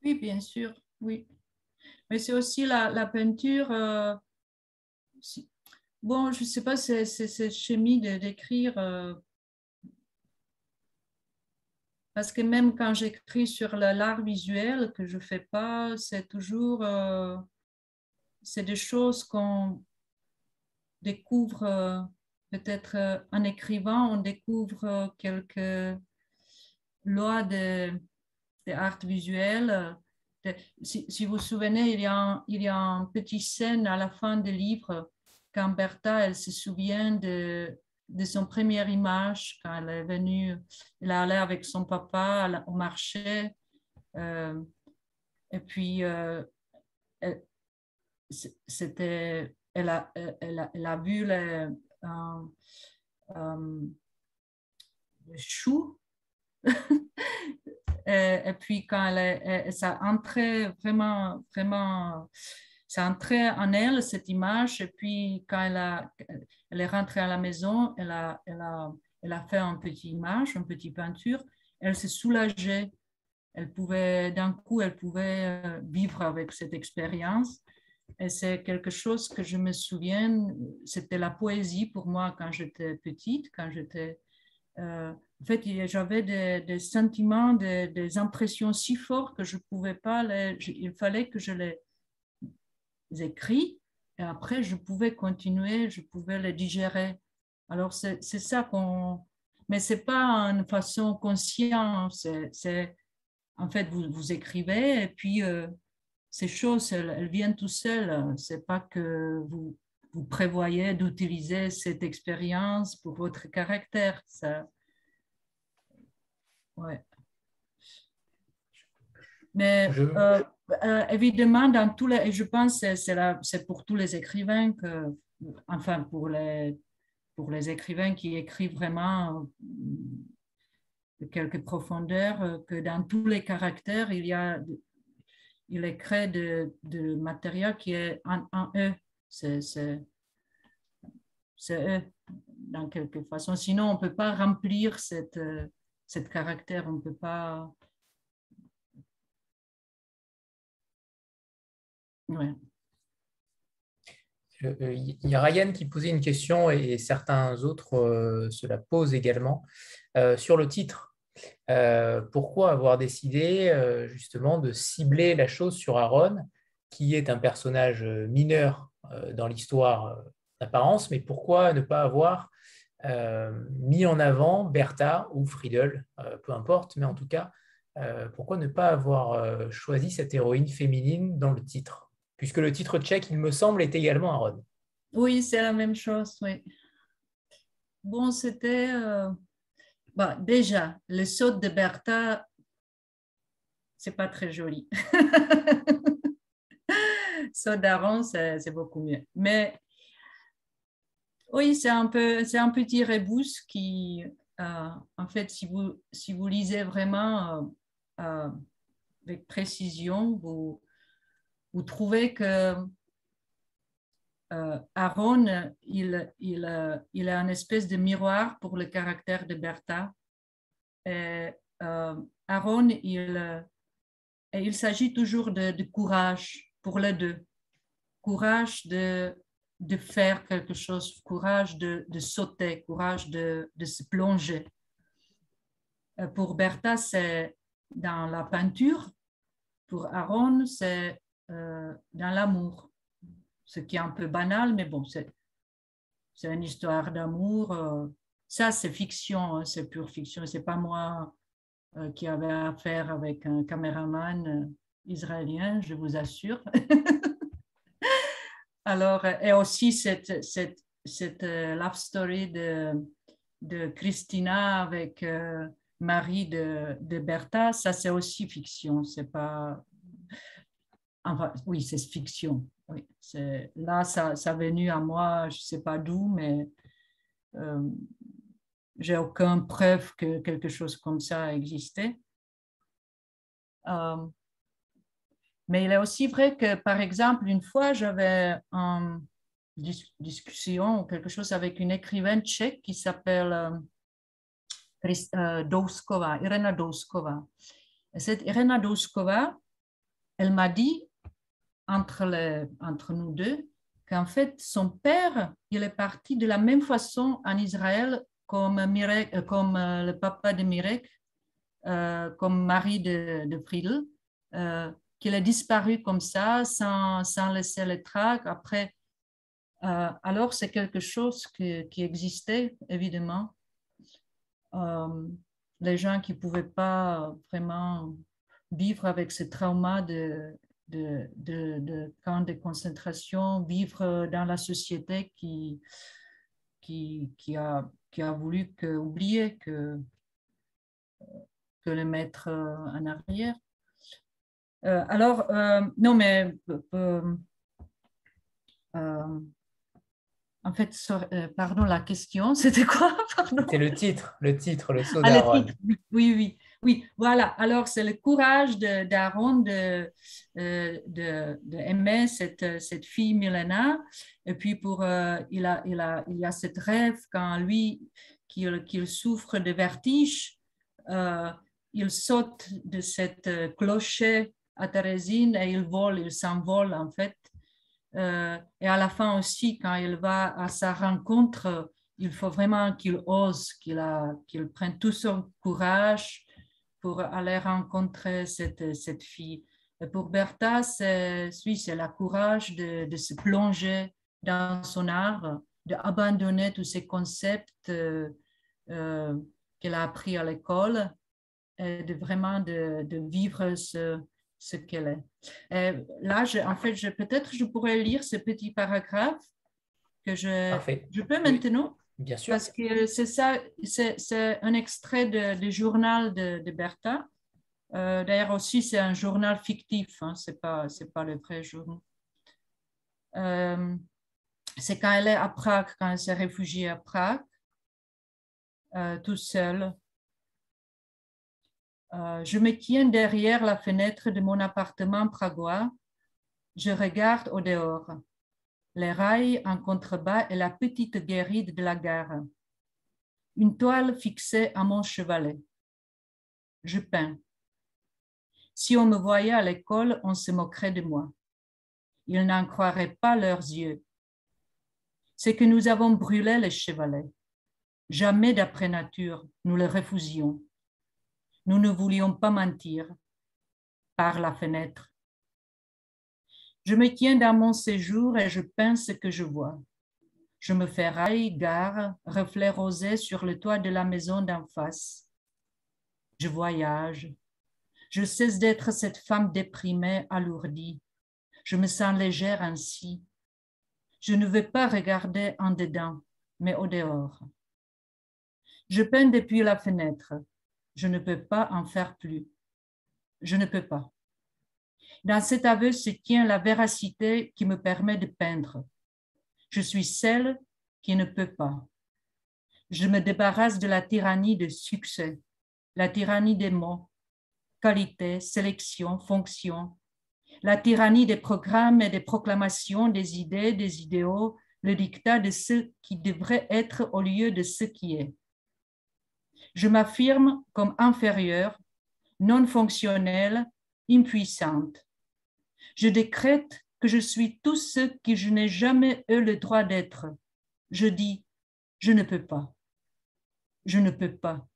Oui, bien sûr, oui. Mais c'est aussi la, peinture. Bon, je ne sais pas, c'est cette chimie d'écrire. Euh, parce que même quand j'écris sur l'art visuel, que je ne fais pas, c'est toujours. Euh, des choses qu'on découvre euh, peut-être en écrivant, on découvre quelques lois de, de art visuel. Si, vous vous souvenez, il y, a il y a une petite scène à la fin du livre quand Bertha, elle se souvient de, son première image quand elle est venue. Elle allait avec son papa au marché. Euh, et puis, euh, c'était, elle, a, elle, a vu les, euh, les choux. et, et, puis, quand elle, est, ça entrait vraiment, vraiment c'est entré en elle, cette image. Et puis, quand elle, a, elle est rentrée à la maison, elle a, elle a, elle a fait une petite image, une petite peinture. Elle s'est soulagée. Elle pouvait, d'un coup, elle pouvait euh, vivre avec cette expérience. Et c'est quelque chose que je me souviens, c'était la poésie pour moi quand j'étais petite, quand j'étais... Euh, en fait, j'avais des, sentiments, des, impressions si fortes que je ne pouvais pas les... Il fallait que je les écrits et après je pouvais continuer, je pouvais les digérer. Alors c'est ça qu'on... Mais ce n'est pas une façon consciente, c'est en fait vous, vous écrivez et puis euh, ces choses, elles, viennent tout seules. Ce n'est pas que vous, vous prévoyez d'utiliser cette expérience pour votre caractère. Ça... Ouais. Mais euh, euh, évidemment, dans tous les, je pense que c'est pour tous les écrivains que, enfin pour les, pour les écrivains qui écrivent vraiment de quelques profondeurs, euh, que dans tous les caractères, il y a, il est créé de, de matériel qui est en, en eux. C'est eux, dans quelque façon. Sinon, on ne peut pas remplir cette, cette caractère, on ne peut pas
Il y a Ryan qui posait une question et certains autres euh, se la posent également euh, sur le titre. Euh, pourquoi avoir décidé justement de cibler la chose sur Aaron, qui est un personnage mineur dans l'histoire d'apparence, mais pourquoi ne pas avoir mis en avant Bertha ou Friedel, peu importe, mais en tout cas, pourquoi ne pas avoir choisi cette héroïne féminine dans le titre? Puisque le titre tchèque, il me semble, est également Aaron.
Oui, c'est la même chose, oui. Bon, c'était... Euh, bah, déjà, le saut de Bertha, c'est pas très joli. saut d'Aaron, c'est beaucoup mieux. Mais oui, c'est un, peu, c'est un petit rebus qui, euh, en fait, si vous, si vous lisez vraiment euh, avec précision, vous, vous trouvez que euh, Aaron, il, il, il a une espèce de miroir pour le caractère de Bertha. Et, euh, Aaron, il, il s'agit toujours de, courage pour les deux. Courage de, de faire quelque chose, courage de, de sauter, courage de, de se plonger. Euh, pour Bertha, c'est dans la peinture. Pour Aaron, c'est euh, dans l'amour, ce qui est un peu banal, mais bon, c'est, une histoire d'amour. Euh, ça, c'est fiction, hein, c'est pure fiction. C'est pas moi qui avais affaire avec un caméraman israélien, je vous assure. Alors, et aussi cette, cette, cette love story de, de Christina avec Marie de, de Bertha, ça c'est aussi fiction, c'est pas oui, c'est fiction. Oui, là, ça, ça venu à moi, je ne sais pas d'où, mais euh, j'ai aucune preuve que quelque chose comme ça existait. Euh, mais il est aussi vrai que, par exemple, une fois, j'avais une discussion ou quelque chose avec une écrivaine tchèque qui s'appelle euh, euh Douskova, Irena Douskova. Et cette Irena Douskova, elle m'a dit entre, les, entre nous deux qu'en fait, son père, il est parti de la même façon en Israël comme, euh, comme le papa de Mirek, comme mari de, de Friedel, qu'il a disparu comme ça, sans, sans laisser les traces. Après, alors c'est quelque chose qui, existait, évidemment. les gens qui ne pouvaient pas vraiment vivre avec ce trauma de, de, de, camps de concentration, vivre dans la société qui, qui, a, qui a voulu que, oublier que, que le mettre en arrière. Alors, non, mais en fait, pardon, la question, c'était quoi
C'était le titre, le titre, le saut ah,
Oui, oui, oui. Voilà. Alors, c'est le courage d'Aaron de, de, de, de, aimer cette, cette fille Milena. Et puis, pour, il, a, il, a, il a cette rêve quand lui, qu'il souffre de vertige, il saute de cette clocher à Thérésine et il vole, il s'envole en fait. Euh, et à la fin aussi, quand il va à sa rencontre, il faut vraiment qu'il ose, qu'il qu'il prenne tout son courage pour aller rencontrer cette, cette fille. Et pour Bertha, c'est oui, le courage de, de, se plonger dans son art, d'abandonner tous ces concepts euh, euh, qu'elle a appris à l'école et de vraiment de, de vivre ce, ce qu'elle est. Euh, là, je, en fait, je, peut-être je pourrais lire ce petit paragraphe que je, je peux maintenant.
Bien sûr.
Parce que c'est ça, c'est un extrait du journal de, de Bertha. Euh, d'ailleurs aussi, c'est un journal fictif, hein, ce n'est pas, pas le vrai journal. Euh, c'est quand elle est à Prague, quand elle s'est réfugiée à Prague, toute seule. Euh, je me tiens derrière la fenêtre de mon appartement pragois. Je regarde au dehors. Les rails en contrebas et la petite guérite de la gare. Une toile fixée à mon chevalet. Je peins. Si on me voyait à l'école, on se moquerait de moi. Ils n'en croiraient pas leurs yeux. C'est que nous avons brûlé les chevalets. Jamais d'après nature, nous le refusions. Nous ne voulions pas mentir par la fenêtre. Je me tiens dans mon séjour et je peins ce que je vois. Je me ferraille, gare, reflet rosé sur le toit de la maison d'en face. Je voyage. Je cesse d'être cette femme déprimée, alourdie. Je me sens légère ainsi. Je ne veux pas regarder en dedans, mais au dehors. Je peins depuis la fenêtre je ne peux pas en faire plus. Je ne peux pas. Dans cet aveu se tient la véracité qui me permet de peindre. Je suis celle qui ne peut pas. Je me débarrasse de la tyrannie de succès, la tyrannie des mots, qualité, sélection, fonction, la tyrannie des programmes et des proclamations, des idées, des idéaux, le dictat de ce qui devrait être au lieu de ce qui est je m'affirme comme inférieure, non fonctionnelle, impuissante. Je décrète que je suis tout ce que je n'ai jamais eu le droit d'être. Je dis, je ne peux pas. Je ne peux pas.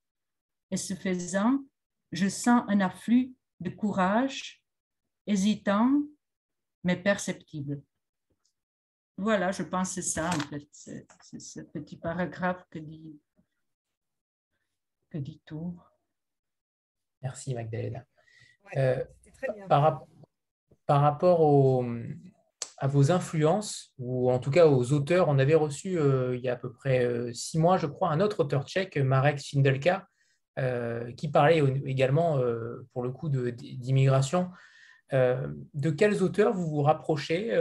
Et ce faisant, je sens un afflux de courage, hésitant, mais perceptible. Voilà, je pense que c'est ça, en fait, c'est ce petit paragraphe que dit que dit-on?
Merci Magdalena. Euh, par, par, rapport à vos influences, ou en tout cas aux auteurs, on avait reçu euh, il y a à peu près euh, six mois, je crois, un autre auteur tchèque, Marek Sindelka, qui parlait également, pour le coup, d'immigration. de quels auteurs vous vous rapprochez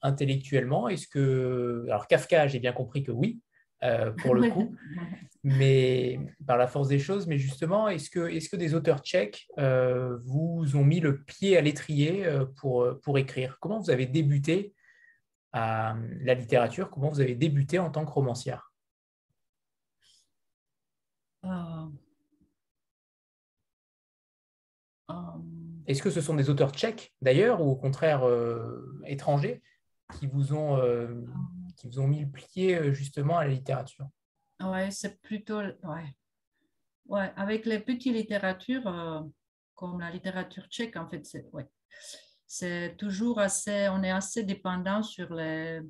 intellectuellement? Est-ce que alors Kafka, j'ai bien compris que oui, pour le coup, mais par la force des choses. Mais justement, est-ce que, est que des auteurs tchèques euh, vous ont mis le pied à l'étrier euh, pour, euh, pour écrire? Comment vous avez débuté à la littérature? Comment vous avez débuté en tant que romancière? Est-ce que ce sont des auteurs tchèques d'ailleurs, ou au contraire étrangers, qui vous, ont, qui vous ont mis le pied justement à la littérature
Ouais, c'est plutôt. Ouais. Ouais, avec les petites littératures, euh, comme la littérature tchèque, en fait, c'est ouais. toujours assez. On est assez dépendant sur les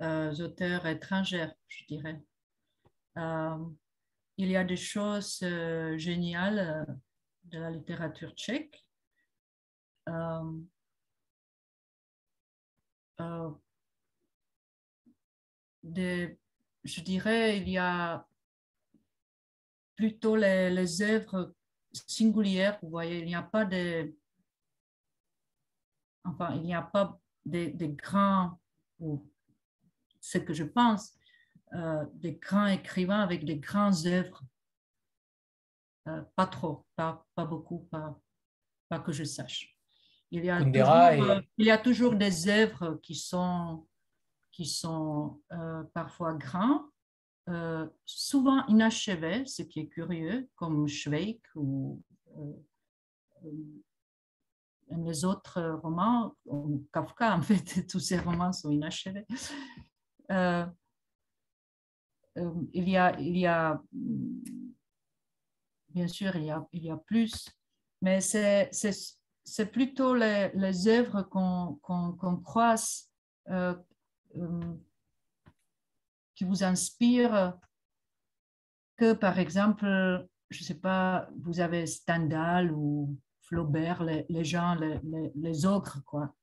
euh, auteurs étrangers, je dirais. Euh, il y a des choses géniales de la littérature tchèque. Des, je dirais, il y a plutôt les, les œuvres singulières, vous voyez, il n'y a pas de, enfin, il n'y a pas des, grands, ou ce que je pense, euh, des grands écrivains avec des grandes œuvres. Euh, pas trop, pas, pas beaucoup, pas, pas que je sache. Il y, a toujours, euh, il y a toujours des œuvres qui sont, qui sont parfois grands, souvent inachevées, ce qui est curieux, comme Schweik ou les autres romans, Kafka, en fait, tous ces romans sont inachevés. Euh, euh, il, y a, il y a, bien sûr, il y a, il y a plus, mais c'est plutôt les, les œuvres qu'on croise euh, qui vous inspirent que, par exemple, je ne sais pas, vous avez Stendhal ou Flaubert, les, gens, les, les, ogres, quoi.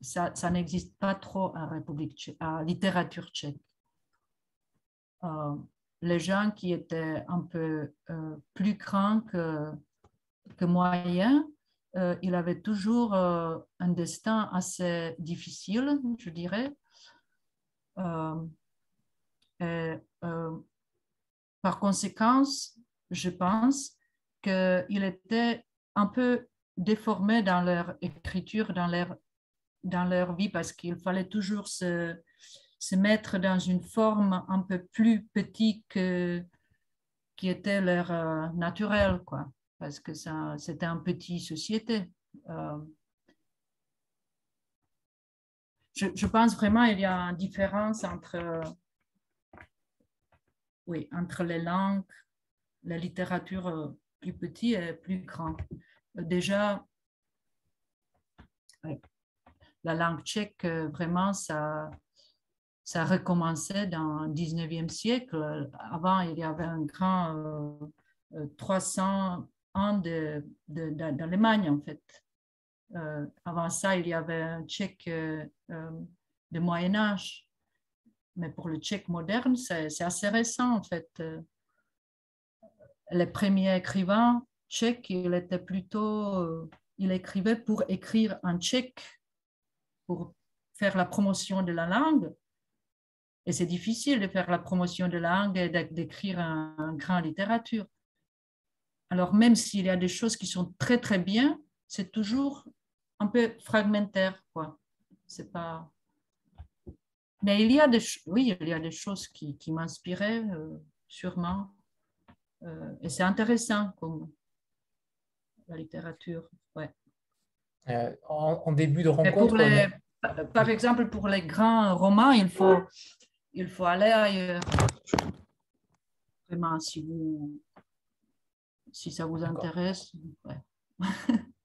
Ça, ça n'existe pas trop en République en littérature tchèque. Euh, les gens qui étaient un peu euh, plus grands que, que moyens, euh, il avait toujours un destin assez difficile, je dirais. Et, par conséquent, je pense qu'il était un peu déformés dans leur écriture, dans leur, dans leur vie, parce qu'il fallait toujours se, se, mettre dans une forme un peu plus petite qui était leur euh, naturel, quoi, parce que c'était une petite société. Euh, je, pense vraiment qu'il y a une différence entre, oui, entre les langues, la littérature euh, plus petite et plus grande déjà, la langue tchèque, euh, vraiment, ça, ça a recommencé dans le 19e siècle. Avant, il y avait un grand 300 euh, euh, ans d'Allemagne, en fait. Avant ça, il y avait un tchèque de Moyen Âge. Mais pour le tchèque moderne, c'est assez récent, en fait. Les premiers écrivains tchèque, il était plutôt, euh, il écrivait pour écrire en tchèque, pour faire la promotion de la langue. Et c'est difficile de faire la promotion de la langue et d'écrire un, un grand littérature. Alors même s'il y a des choses qui sont très très bien, c'est toujours un peu fragmentaire, quoi. C'est pas. Mais il y a des, oui, il y a des choses qui, qui m'inspiraient euh, sûrement. Euh, et c'est intéressant comme, la littérature. Ouais.
Euh, en, début de rencontre.
Par exemple, pour les grands romans, il faut, il faut aller ailleurs. Vraiment, si, vous, si ça vous intéresse.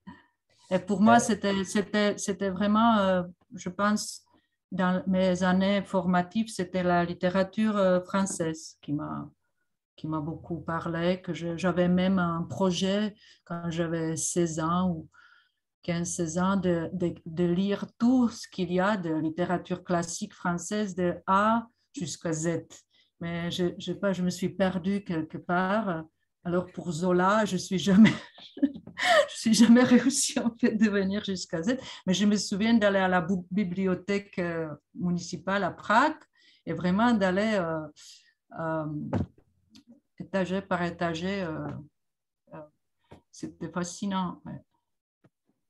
Et pour moi, c'était, vraiment, euh, je pense, dans mes années formatives, c'était la littérature euh, française qui m'a qui m'a beaucoup parlé, que j'avais même un projet quand j'avais 16 ans ou 15-16 ans de, de, lire tout ce qu'il y a de littérature classique française de A jusqu'à Z. Mais je, je, pas, je me suis perdue quelque part. Alors pour Zola, je suis jamais, je suis jamais réussi en fait de venir jusqu'à Z. Mais je me souviens d'aller à la bibliothèque euh, municipale à Prague et vraiment d'aller euh, euh, par étagé. Euh, c'était fascinant.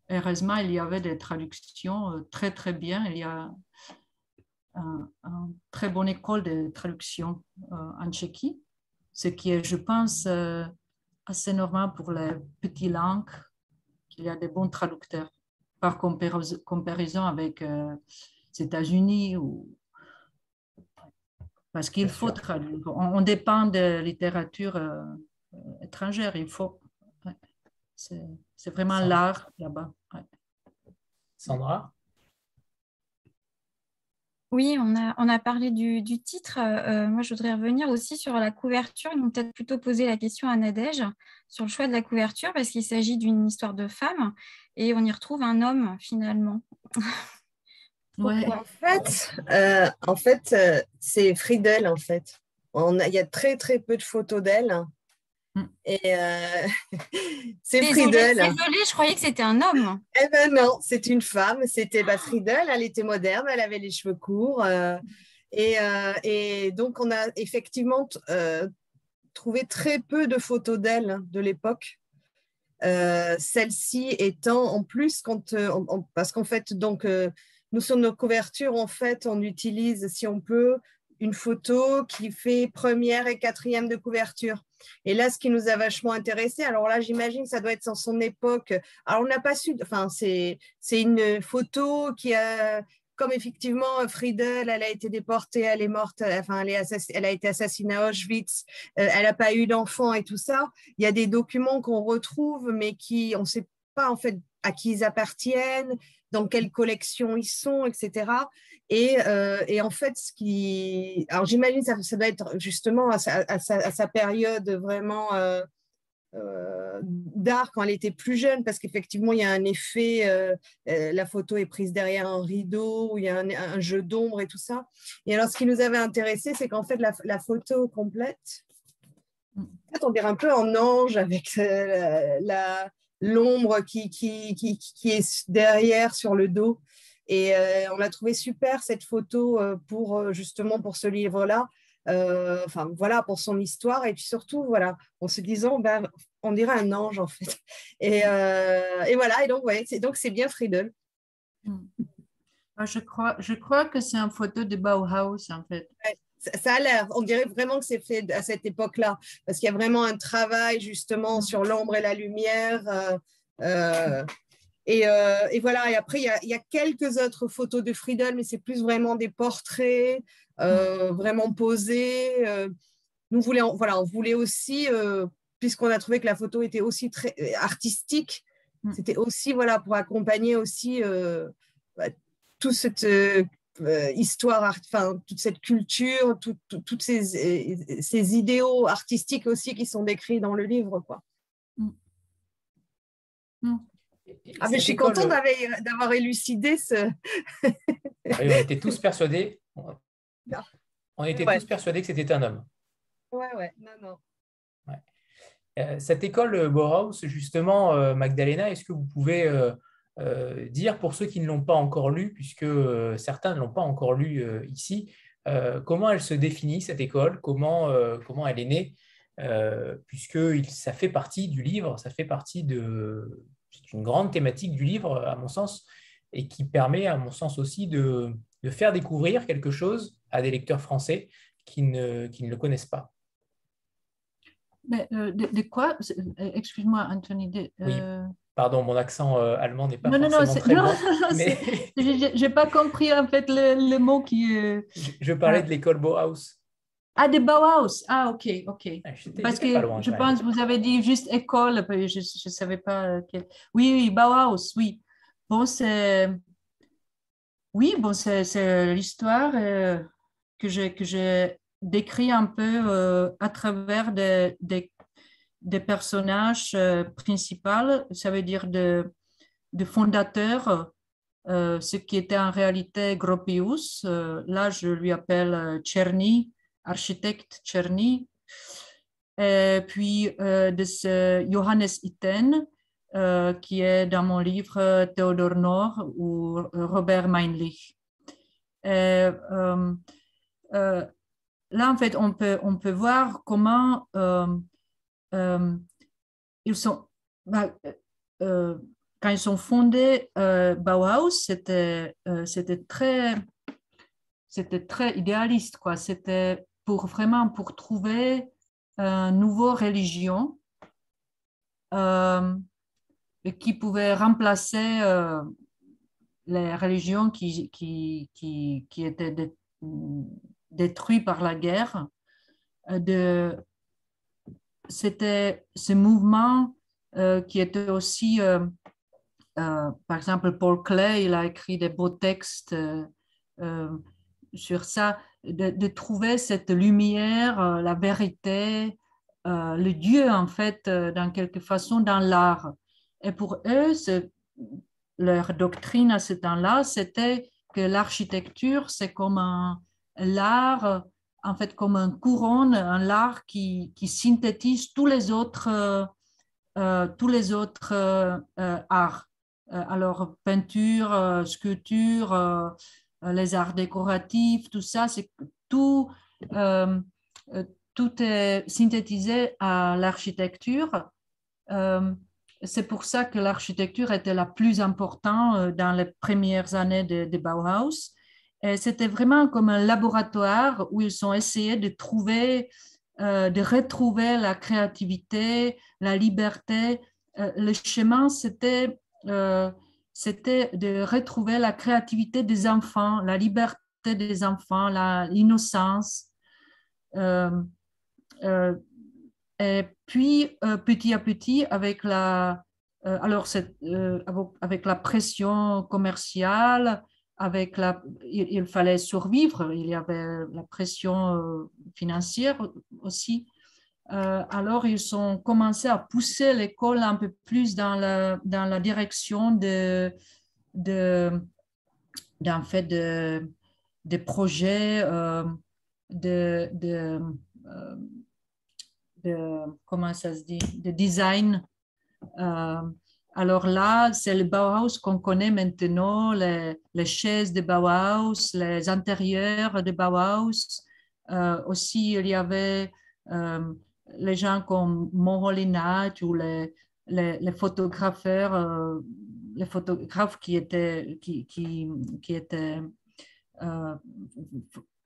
Heureusement, il y avait des traductions très, très bien. Il y a une très bonne école de traduction en Tchéquie, ce qui est, je pense, assez normal pour les petites langues, qu'il y a des bons traducteurs par comparaison avec les États-Unis ou parce qu'il faut traduire. On, dépend de littérature euh, étrangère, il faut. C'est vraiment l'art là-bas.
Sandra?
Oui, on a, on a parlé du, titre. Euh, moi, je voudrais revenir aussi sur la couverture. Ils m'ont peut-être plutôt posé la question à Nadège sur le choix de la couverture parce qu'il s'agit d'une histoire de femme et on y retrouve un homme finalement.
En fait, en fait c'est Friedel, en fait. Il y a très, très peu de photos d'elle. Mm. Et euh, c'est Friedel.
Désolée, je croyais que c'était un homme.
Eh ben non, c'est une femme. C'était bah, Friedel, elle était moderne, elle avait les cheveux courts. Euh, et, euh, et, donc, on a effectivement trouvé très peu de photos d'elle de l'époque. Celle-ci étant en plus, quand, parce qu'en fait, donc, nous sur nos couvertures, en fait, on utilise, si on peut, une photo qui fait première et quatrième de couverture. Et là, ce qui nous a vachement intéressé, alors là, j'imagine que ça doit être dans son époque. Alors, on n'a pas su, enfin, c'est une photo qui a, comme effectivement Friedel, elle a été déportée, elle est morte, enfin, elle, elle a été assassinée à Auschwitz, euh, elle n'a pas eu d'enfant et tout ça. Il y a des documents qu'on retrouve, mais qui, on ne sait pas en fait à qui ils appartiennent, dans quelle collection ils sont, etc. Euh, et, en fait, ce qui. Alors, j'imagine que ça, doit être justement à sa, période vraiment euh, euh, d'art quand elle était plus jeune, parce qu'effectivement, il y a un effet. la photo est prise derrière un rideau, où il y a un, jeu d'ombre et tout ça. Et alors, ce qui nous avait intéressé, c'est qu'en fait, la, photo complète, en fait, on dirait un peu en ange avec la l'ombre qui, qui, qui, qui, est derrière sur le dos. Et euh, on a trouvé super cette photo euh, pour euh, justement pour ce livre-là. enfin voilà pour son histoire et puis surtout voilà en se disant ben, on dirait un ange en fait et, et voilà et donc ouais c'est donc c'est bien Friedel
hmm. je crois je crois que c'est une photo de Bauhaus en fait
ça, a l'air, on dirait vraiment que c'est fait à cette époque-là, parce qu'il y a vraiment un travail justement hmm. sur l'ombre et la lumière. Euh, et, voilà, et après, il y, a, quelques autres photos de Friedel, mais c'est plus vraiment des portraits, euh, vraiment posés. Euh. nous voulions, voilà, on voulait aussi, puisqu'on a trouvé que la photo était aussi très artistique, mm. c'était aussi voilà, pour accompagner aussi bah, toute cette histoire, enfin, toute cette culture, toutes ces, ces, idéaux artistiques aussi qui sont décrits dans le livre. Quoi. Mm.
Mm.
Ah, mais je suis contente d'avoir élucidé ce.
on était tous persuadés. On était tous persuadés que c'était un homme.
Ouais, ouais, non, non.
Euh, cette école euh, Bauhaus, justement, euh, Magdalena, est-ce que vous pouvez dire pour ceux qui ne l'ont pas encore lu, puisque certains ne l'ont pas encore lu ici, comment elle se définit, cette école, comment, comment elle est née, puisque ça fait partie du livre, ça fait partie de, c'est une grande thématique du livre, à mon sens, et qui permet, à mon sens aussi, de, faire découvrir quelque chose à des lecteurs français qui ne, qui ne le connaissent pas.
Mais, euh, de, quoi? Euh, Excuse-moi, Anthony.
Oui, euh, pardon, mon accent allemand n'est pas non, forcément non, très non, bon.
mais... J'ai pas compris en fait le, mot qui.
Je, je parlais ah. de l'école Bauhaus.
Ah, de Bauhaus. Ah, ok, ok. Ah, Parce que je pense que vous avez dit juste école, je ne savais pas. Euh, quel... Oui, oui, Bauhaus, oui. Bon, c'est. Oui, bon, c'est l'histoire euh, que j'ai que décrit un peu euh, à travers des, des, des personnages principaux, ça veut dire de, de fondateurs, ce qui était en réalité Gropius. là, je lui appelle Tcherny architecte Tcherny, et puis euh, de ce Johannes Itten, euh, qui est dans mon livre Théodore Nord ou Robert Meinlich. Euh, là, en fait, on peut, on peut voir comment sont, bah, quand ils sont fondés, Bauhaus, c'était très, très idéaliste. C'était pour vraiment pour trouver une nouvelle religion euh, qui pouvait remplacer euh, les religions qui, qui, qui, qui étaient détruites par la guerre. Euh, de, c'était ce mouvement qui était aussi, par exemple, Paul Clay, il a écrit des beaux textes sur ça de, trouver cette lumière, euh, la vérité, euh, le Dieu, en fait, euh, dans quelque façon, dans l'art. Et pour eux, leur doctrine à ce temps-là, c'était que l'architecture, c'est comme l'art, en fait, comme un couronne, un art qui, synthétise tous les autres, euh, tous les autres euh, arts. alors, peinture, sculpture, les arts décoratifs, tout ça, c'est tout, tout est synthétisé à l'architecture. c'est pour ça que l'architecture était la plus importante dans les premières années de, de Bauhaus. C'était vraiment comme un laboratoire où ils ont essayé de trouver, de retrouver la créativité, la liberté. le chemin, c'était c'était de retrouver la créativité des enfants, la liberté des enfants, l'innocence. Euh, euh, et puis, euh, petit à petit, avec la, alors avec la pression commerciale, avec la, il, fallait survivre, il y avait la pression financière aussi. alors, ils ont commencé à pousser l'école un peu plus dans la, dans la direction de, de, fait, de, projets euh, de, de, euh, de, comment ça se dit, de design. Euh, alors là, c'est le Bauhaus qu'on connaît maintenant, les, les, chaises de Bauhaus, les intérieurs de Bauhaus. aussi, il y avait les gens comme Moholinat ou les, les, les photographeurs, les photographes qui étaient, qui, qui, étaient euh,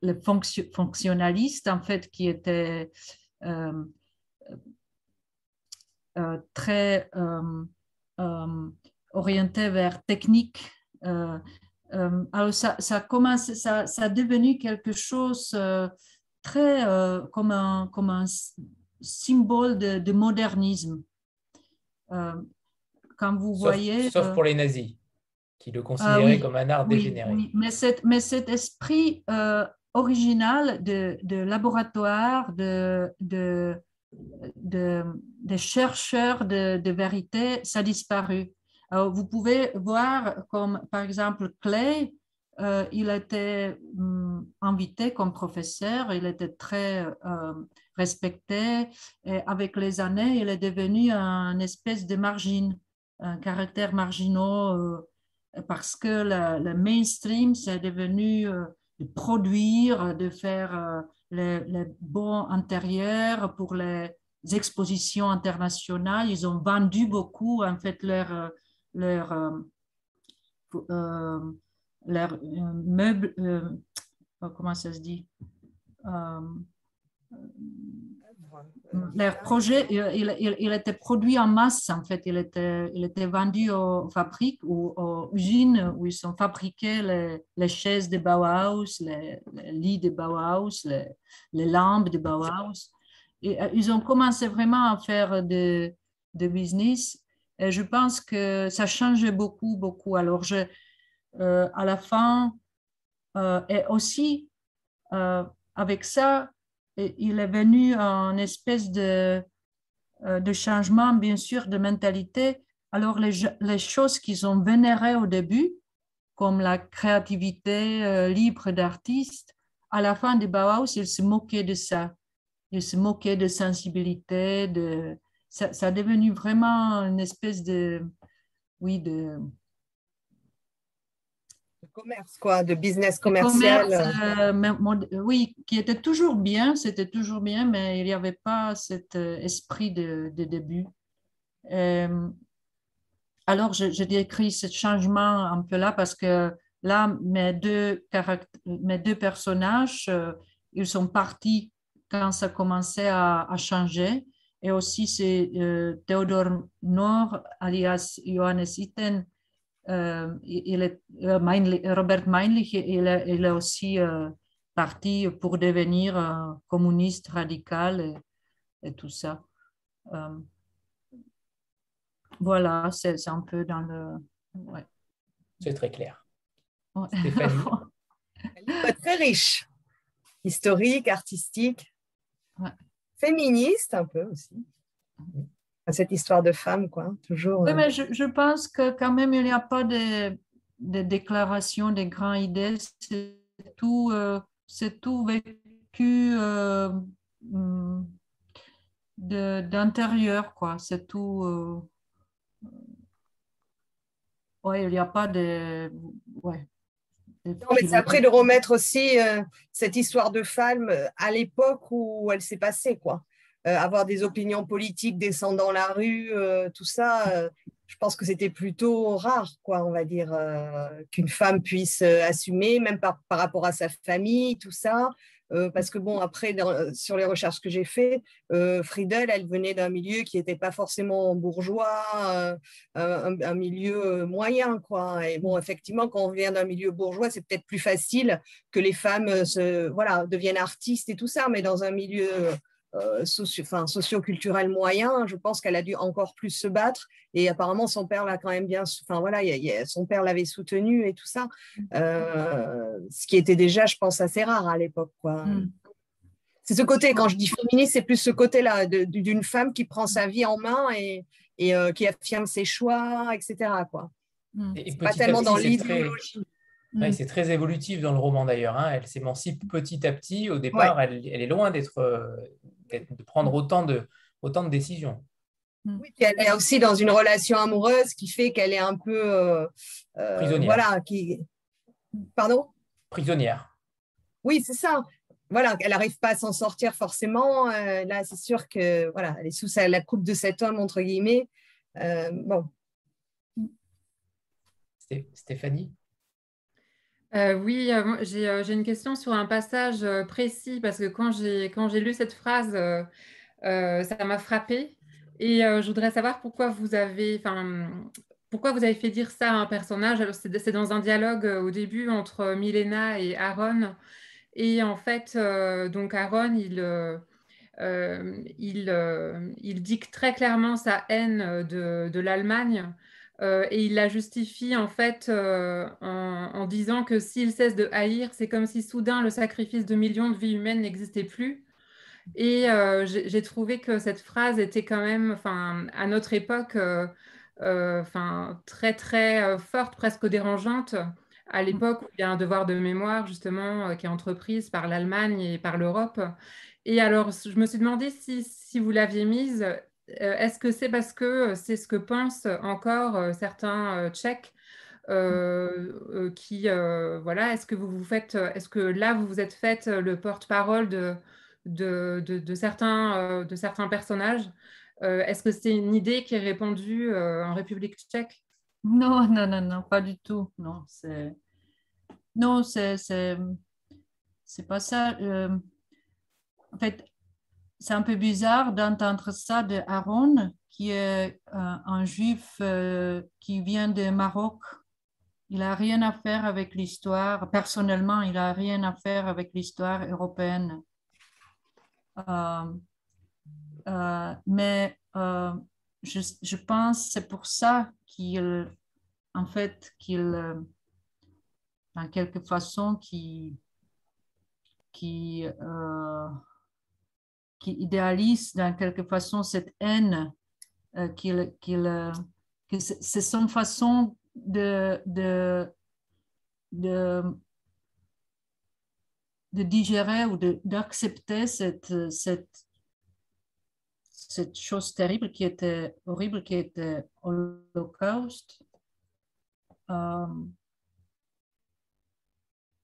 le fonctionnaliste, en fait, qui euh, euh, très orienté vers technique. alors, ça, ça, commence, ça, ça a devenu quelque chose très comme, un, comme un symbole de, modernisme. quand vous voyez.
Sauf pour les nazis qui le ah considérait comme un art dégénéré.
Mais, mais, cet esprit euh, original de, de, laboratoire, de, de, de, chercheurs de, vérité, ça a disparu. Vous pouvez voir comme, par exemple, Clay, euh, il était hum, invité comme professeur, il était très euh, respecté, et avec les années, il est devenu un espèce de margine, un caractère marginal parce que le, mainstream, c'est devenu euh, de produire, de faire euh, les, bons intérieurs pour les expositions internationales. Ils ont vendu beaucoup, en fait, leurs leur, euh, leur, meubles, comment ça se dit leur projet, il, il, était produit en masse, en fait. Il était, il était vendu aux fabriques ou aux usines où ils ont fabriqué les, chaises de Bauhaus, les, lits de Bauhaus, les, lampes de Bauhaus. Et, euh, ils ont commencé vraiment à faire de, de business. Et je pense que ça changeait beaucoup, beaucoup. Alors, je, euh, à la fin, euh, et aussi, avec ça, il est venu une espèce de, euh, de changement, bien sûr, de mentalité. Alors, les, les choses qu'ils ont vénérées au début, comme la créativité euh, libre d'artistes, à la fin du Bauhaus, ils se moquaient de ça. Ils se moquaient de sensibilité, de... Ça, ça a devenu vraiment une espèce de, oui, de,
commerce, quoi, de business commercial.
Euh, oui, qui était toujours bien, c'était toujours bien, mais il n'y avait pas cet euh, esprit de, début. Euh, alors, je, décris ce changement un peu là parce que là, mes deux, mes deux personnages, ils sont partis quand ça commençait à, à changer. Et aussi, c'est Theodore Nord, alias Johannes Itten, il est, euh, Robert Meinlich, il est, il est aussi euh, parti pour devenir un communiste radical et, tout ça. voilà, c'est un peu dans le. Ouais.
C'est très clair.
très riche, historique, artistique, féministe un peu aussi. Cette histoire de femme, quoi, toujours.
Oui, euh. mais je, je, pense que quand même, il n'y a pas de... des déclarations, des grandes idées, c'est tout, euh, c'est tout vécu euh, mm, d'intérieur, quoi. C'est tout. Euh, ouais, il n'y a pas de. Ouais.
Non, mais c'est après de remettre aussi cette histoire de femme à l'époque où elle s'est passée, quoi. Avoir des opinions politiques, descendre dans la rue, tout ça, je pense que c'était plutôt rare, quoi, on va dire, euh, qu'une femme puisse euh, assumer, même par, par, rapport à sa famille, tout ça. Euh, parce que bon, après, sur les recherches que j'ai faites, Friedel, elle venait d'un milieu qui n'était pas forcément bourgeois, un, milieu moyen, quoi. Et bon, effectivement, quand on vient d'un milieu bourgeois, c'est peut-être plus facile que les femmes se, voilà, deviennent artistes et tout ça, mais dans un milieu euh, socio, enfin, culturel moyen, je pense qu'elle a dû encore plus se battre. Et apparemment, son père l'a quand même bien. Enfin voilà, son père l'avait soutenue et tout ça. Euh, ce qui était déjà, je pense, assez rare à l'époque. Quoi. Mm. C'est ce côté, quand je dis féministe, c'est plus ce côté-là d'une femme qui prend sa vie en main et, et euh, qui affirme ses choix, etc. Quoi.
Mm. pas tellement dans l'idéologie. Mm. c'est très évolutif dans le roman d'ailleurs. Hein. Elle s'émancipe petit à petit. Au départ, elle, est loin d'être de prendre autant de, autant de décisions.
Mm. Oui, elle est aussi dans une relation amoureuse qui fait qu'elle est un peu. Euh,
euh, Prisonnière.
Voilà, qui. Pardon?
Prisonnière.
Oui, c'est ça. Voilà, elle n'arrive pas à s'en sortir forcément. Euh, là, c'est sûr que voilà, elle est sous la coupe de cet homme entre guillemets. bon.
Stéphanie?
Euh, oui, euh, euh, j'ai une question sur un passage précis parce que quand j'ai lu cette phrase, ça m'a frappée. Et je voudrais savoir pourquoi vous avez, pourquoi vous avez fait dire ça à un personnage. c'est dans un dialogue au début entre Milena et Aaron. Et en fait, donc Aaron, il il, dit très clairement sa haine de, de l'Allemagne euh, et il la justifie en fait euh, en, disant que s'il cesse de haïr, c'est comme si soudain le sacrifice de millions de vies humaines n'existait plus. Et euh, j'ai trouvé que cette phrase était quand même, à notre époque, très très forte, presque dérangeante. À l'époque où il y a un devoir de mémoire justement qui est entreprise par l'Allemagne et par l'Europe. Et alors, je me suis demandé si, si vous l'aviez mise, est-ce que c'est parce que euh, c'est ce que pensent encore euh, certains Tchèques qui, voilà, est-ce que vous vous faites, est-ce que là vous vous êtes fait le porte-parole de, de, certains, de certains personnages? Est-ce que c'est une idée qui est répandue en République tchèque?
Non, non, non, non, pas du tout. Non, c'est non, c'est c'est pas ça. en fait, c'est un peu bizarre d'entendre ça de Aaron, qui est euh, un juif euh, qui vient de Maroc. Il n'a rien à faire avec l'histoire. Personnellement, il n'a rien à faire avec l'histoire européenne. Euh, mais je, pense c'est pour ça qu'il, en fait, qu'il, en quelque façon, qui, qui qui idéalise dans quelque façon cette haine, euh, qu'il, qu'il, euh, que c'est son façon de, de, de, digérer ou d'accepter cette, cette, cette chose terrible qui était horrible, qui était l'Holocauste. Euh,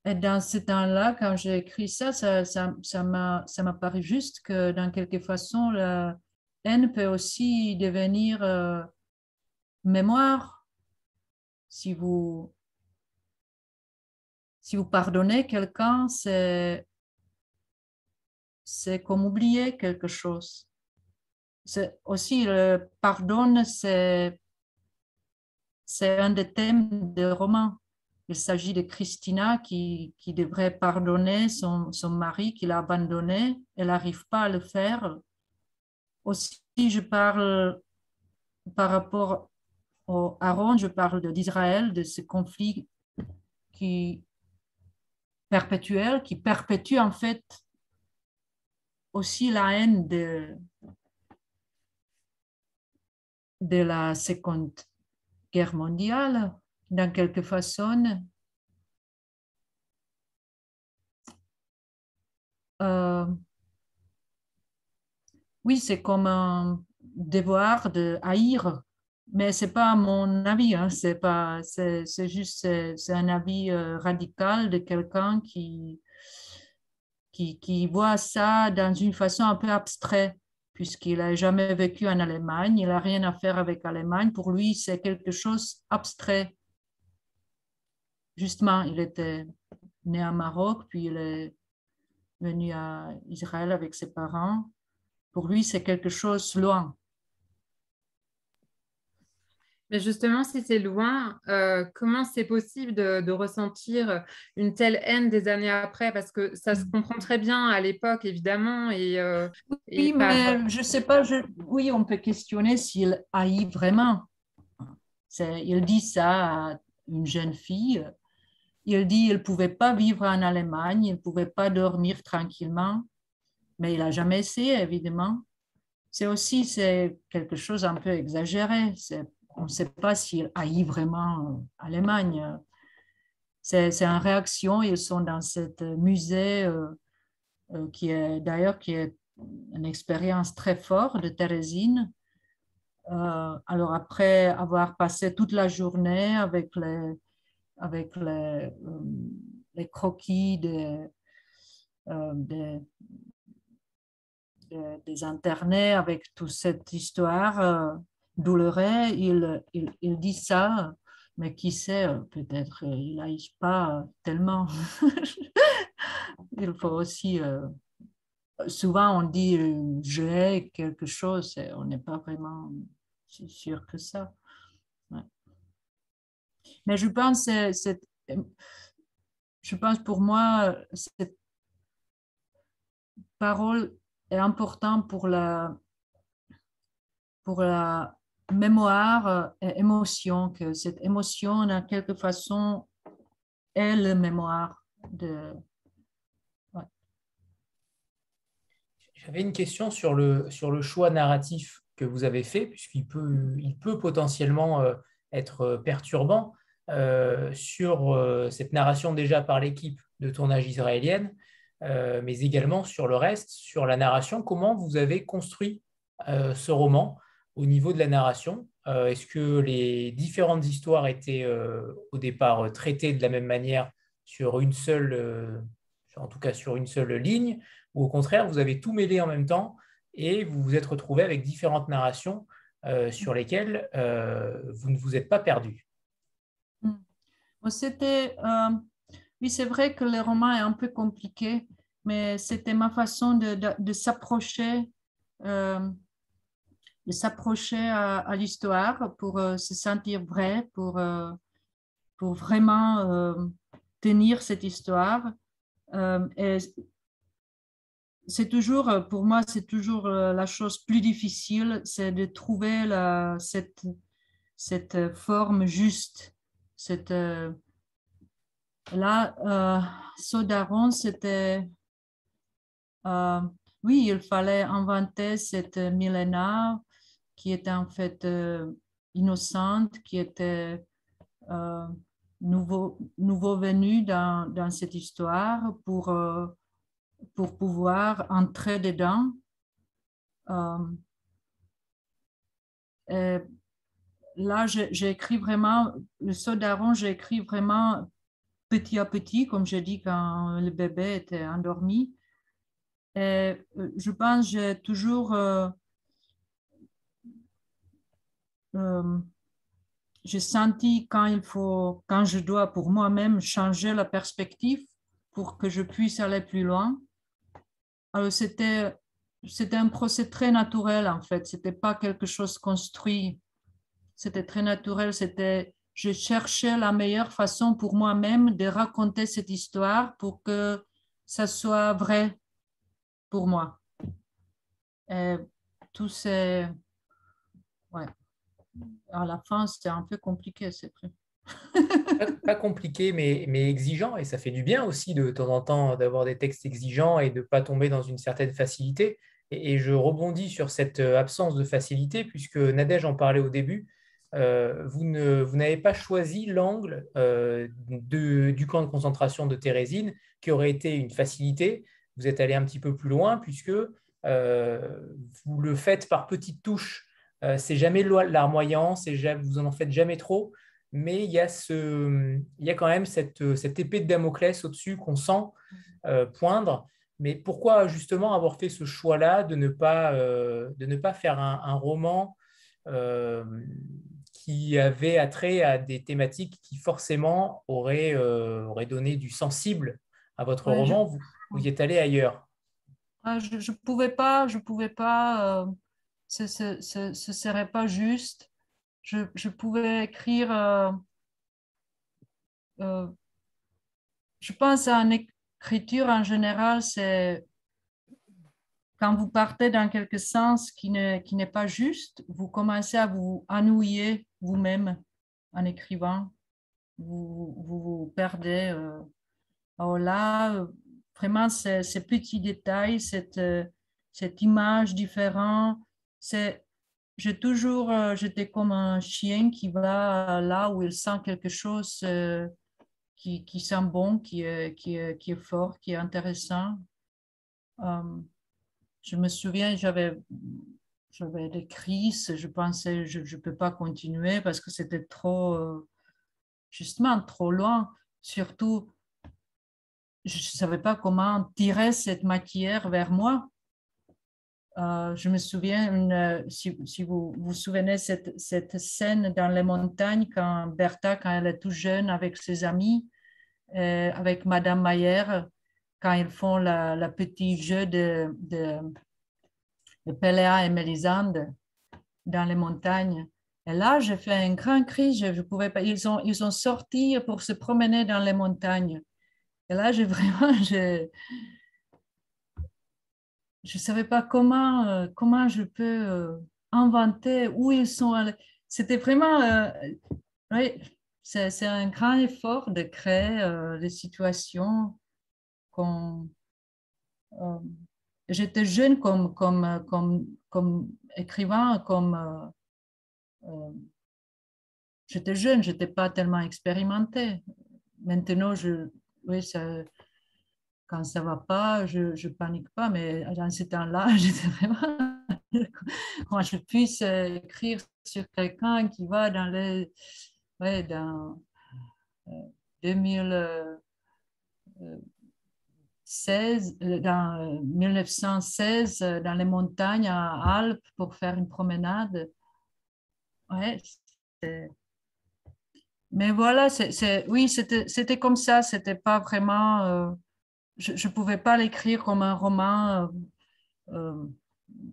et dans ce temps-là, quand j'ai écrit ça, ça, ça, ça m'a, paru juste que dans quelque façon, la haine peut aussi devenir euh, mémoire. Si vous, si vous pardonnez quelqu'un, c'est, comme oublier quelque chose. Aussi le pardon, c'est, c'est un des thèmes des romans il s'agit de Christina qui, qui devrait pardonner son, son mari qui l'a abandonné. Elle n'arrive pas à le faire. Aussi, je parle par rapport au Aaron, je parle d'Israël, de ce conflit qui perpétuel, qui perpétue en fait aussi la haine de, de la Seconde Guerre mondiale dans quelque façon, euh, oui, c'est comme un devoir de haïr, mais c'est pas mon avis, hein, c'est pas, c'est, juste, c'est, un avis euh, radical de quelqu'un qui, qui, qui, voit ça dans une façon un peu abstraite, puisqu'il n'a jamais vécu en Allemagne, il n'a rien à faire avec l'Allemagne. Pour lui, c'est quelque chose abstrait. Justement, il était né à Maroc, puis il est venu à Israël avec ses parents. Pour lui, c'est quelque chose loin.
Mais justement, si c'est loin, euh, comment c'est possible de, ressentir une telle haine des années après? Parce que ça se comprend très bien à l'époque, évidemment. Et,
euh, oui, mais je ne sais pas. Oui, on peut questionner s'il haït vraiment. Il dit ça à une jeune fille. Il dit qu'il ne pouvait pas vivre en Allemagne, il ne pouvait pas dormir tranquillement mais il n'a jamais essayé, évidemment. C'est aussi quelque chose un peu exagéré. On ne sait pas s'il haït vraiment euh, l'Allemagne. C'est une réaction. Ils sont dans ce musée euh, euh, qui est d'ailleurs une expérience très forte de Thérésine. alors après avoir passé toute la journée avec les, avec les, les croquis des, des, des internets avec toute cette histoire euh, douloureuse, il, il, dit ça, mais qui sait, euh, peut-être euh, il n'aille pas tellement. il faut aussi. souvent, on dit j'ai quelque chose, on n'est pas vraiment sûr que ça. Mais je pense, c'est, je pense pour moi, cette parole est important pour la, pour la mémoire et émotion, que cette émotion, en quelque façon, est la mémoire de.
J'avais une question sur le, sur le choix narratif que vous avez fait, puisqu'il peut, il peut potentiellement euh, être perturbant euh, sur euh, cette narration déjà par l'équipe de tournage israélienne. Euh, mais également sur le reste, sur la narration. Comment vous avez construit ce roman au niveau de la narration? Est-ce que les différentes histoires étaient au départ traitées de la même manière sur une seule, en tout cas sur une seule ligne, ou au contraire, vous avez tout mêlé en même temps et vous vous êtes retrouvé avec différentes narrations sur lesquelles vous ne vous êtes pas perdu.
C'était oui, c'est vrai que le roman est un peu compliqué, mais c'était ma façon de, de, s'approcher euh, de s'approcher à, l'histoire pour euh, se sentir vrai, pour, euh, pour vraiment tenir cette histoire. et c'est toujours, pour moi, c'est toujours la chose plus difficile, c'est de trouver la, cette, cette forme juste, cette, Là, euh, Sodaron, c'était... Euh, oui, il fallait inventer cette millénaire qui était en fait euh, innocente, qui était euh, nouveau, nouveau venu dans, dans, cette histoire pour, pour pouvoir entrer dedans. Et là, j'ai écrit vraiment, le Sodaron, j'ai écrit vraiment petit à petit, comme j'ai dit quand le bébé était endormi. Et euh, je pense que j'ai toujours euh, euh, j'ai senti quand il faut, quand je dois pour moi-même changer la perspective pour que je puisse aller plus loin. Alors c'était c'était un procès très naturel en fait. C'était pas quelque chose construit. C'était très naturel. C'était je cherchais la meilleure façon pour moi-même de raconter cette histoire pour que ça soit vrai pour moi. Et tout c'est... Ouais. À la fin, c'était un peu compliqué, c'est vrai.
pas, compliqué, mais, mais exigeant. Et ça fait du bien aussi de, temps en temps d'avoir des textes exigeants et de ne pas tomber dans une certaine facilité. Et, et, je rebondis sur cette absence de facilité, puisque Nadège en parlait au début. Vous n'avez pas choisi l'angle du camp de concentration de Thérésine, qui aurait été une facilité. Vous êtes allé un petit peu plus loin, puisque vous le faites par petites touches. c'est jamais larmoyant, vous en faites jamais trop, mais il y a, quand même cette, épée de Damoclès au-dessus qu'on sent poindre. Mais pourquoi justement avoir fait ce choix-là de, ne pas, euh, faire un, roman euh, qui avait attrait à des thématiques qui forcément auraient, euh, donné du sensible à votre roman. vous, vous, y êtes allé ailleurs.
Ah, Je ne pouvais pas, je pouvais pas ce ne serait pas juste. Je, je pouvais écrire, je pense à un, L'écriture en général, c'est quand vous partez dans quelque sens qui n'est qui pas juste, vous commencez à vous ennuyer vous-même en écrivant. Vous vous, perdez. Euh. Alors là, vraiment, ces, petits détails, cette, cette image différente, j'ai toujours, euh, j'étais comme un chien qui va là où il sent quelque chose euh, qui, qui sent bon, qui est, qui, est, qui est fort, qui est intéressant. Euh, je me souviens, j'avais des crises, je pensais je ne peux pas continuer parce que c'était trop, euh, justement, trop loin. Surtout, je ne savais pas comment tirer cette matière vers moi. Euh, je me souviens, si, si, vous vous souvenez, cette, cette, scène dans les montagnes, quand Bertha, quand elle est tout jeune avec ses amis, euh, avec Madame Mayer, quand ils font la petit jeu de, de, Péléa et Mélisande dans les montagnes. Et là, j'ai fait un grand cri, je, je pouvais pas, ils ont, ils ont sorti pour se promener dans les montagnes. Et là, j'ai vraiment, je ne savais pas comment, euh, comment je peux euh, inventer où ils sont allés. C'était vraiment, oui, c'est un grand effort de créer euh, des situations Euh, j'étais jeune comme, comme, comme, comme écrivain, comme. Euh, j'étais jeune, je n'étais pas tellement expérimentée. Maintenant, je, oui, ça, quand ça va pas, je ne panique pas, mais dans ce temps-là, j'étais vraiment. Comment je puisse écrire sur quelqu'un qui va dans les ouais, dans 2016, euh, euh, dans 1916, dans les montagnes à Alpes pour faire une promenade. Ouais, mais voilà, c'est, oui, c'était comme ça, c'était pas vraiment. Euh, je ne pouvais pas l'écrire comme un roman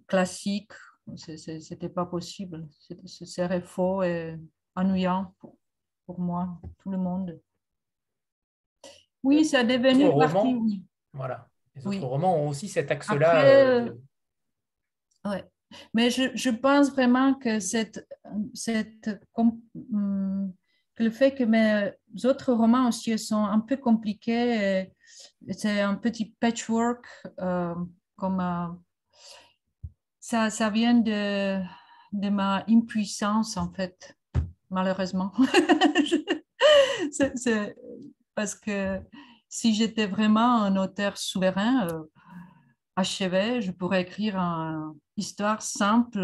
classique, c'était pas possible, ce serait faux et ennuyant pour, moi, tout le monde. Oui, ça a devenu partie.
Voilà. Les autres romans ont aussi cet axe-là. Euh,
ouais. Mais je, je, pense vraiment que, cette, cette, hum, que le fait que mes autres romans aussi sont un peu compliqués, c'est un petit patchwork, euh, comme euh, ça, ça vient de, de ma impuissance en fait malheureusement. c'est parce que si j'étais vraiment un auteur souverain, euh, achevé, je pourrais écrire une histoire simple,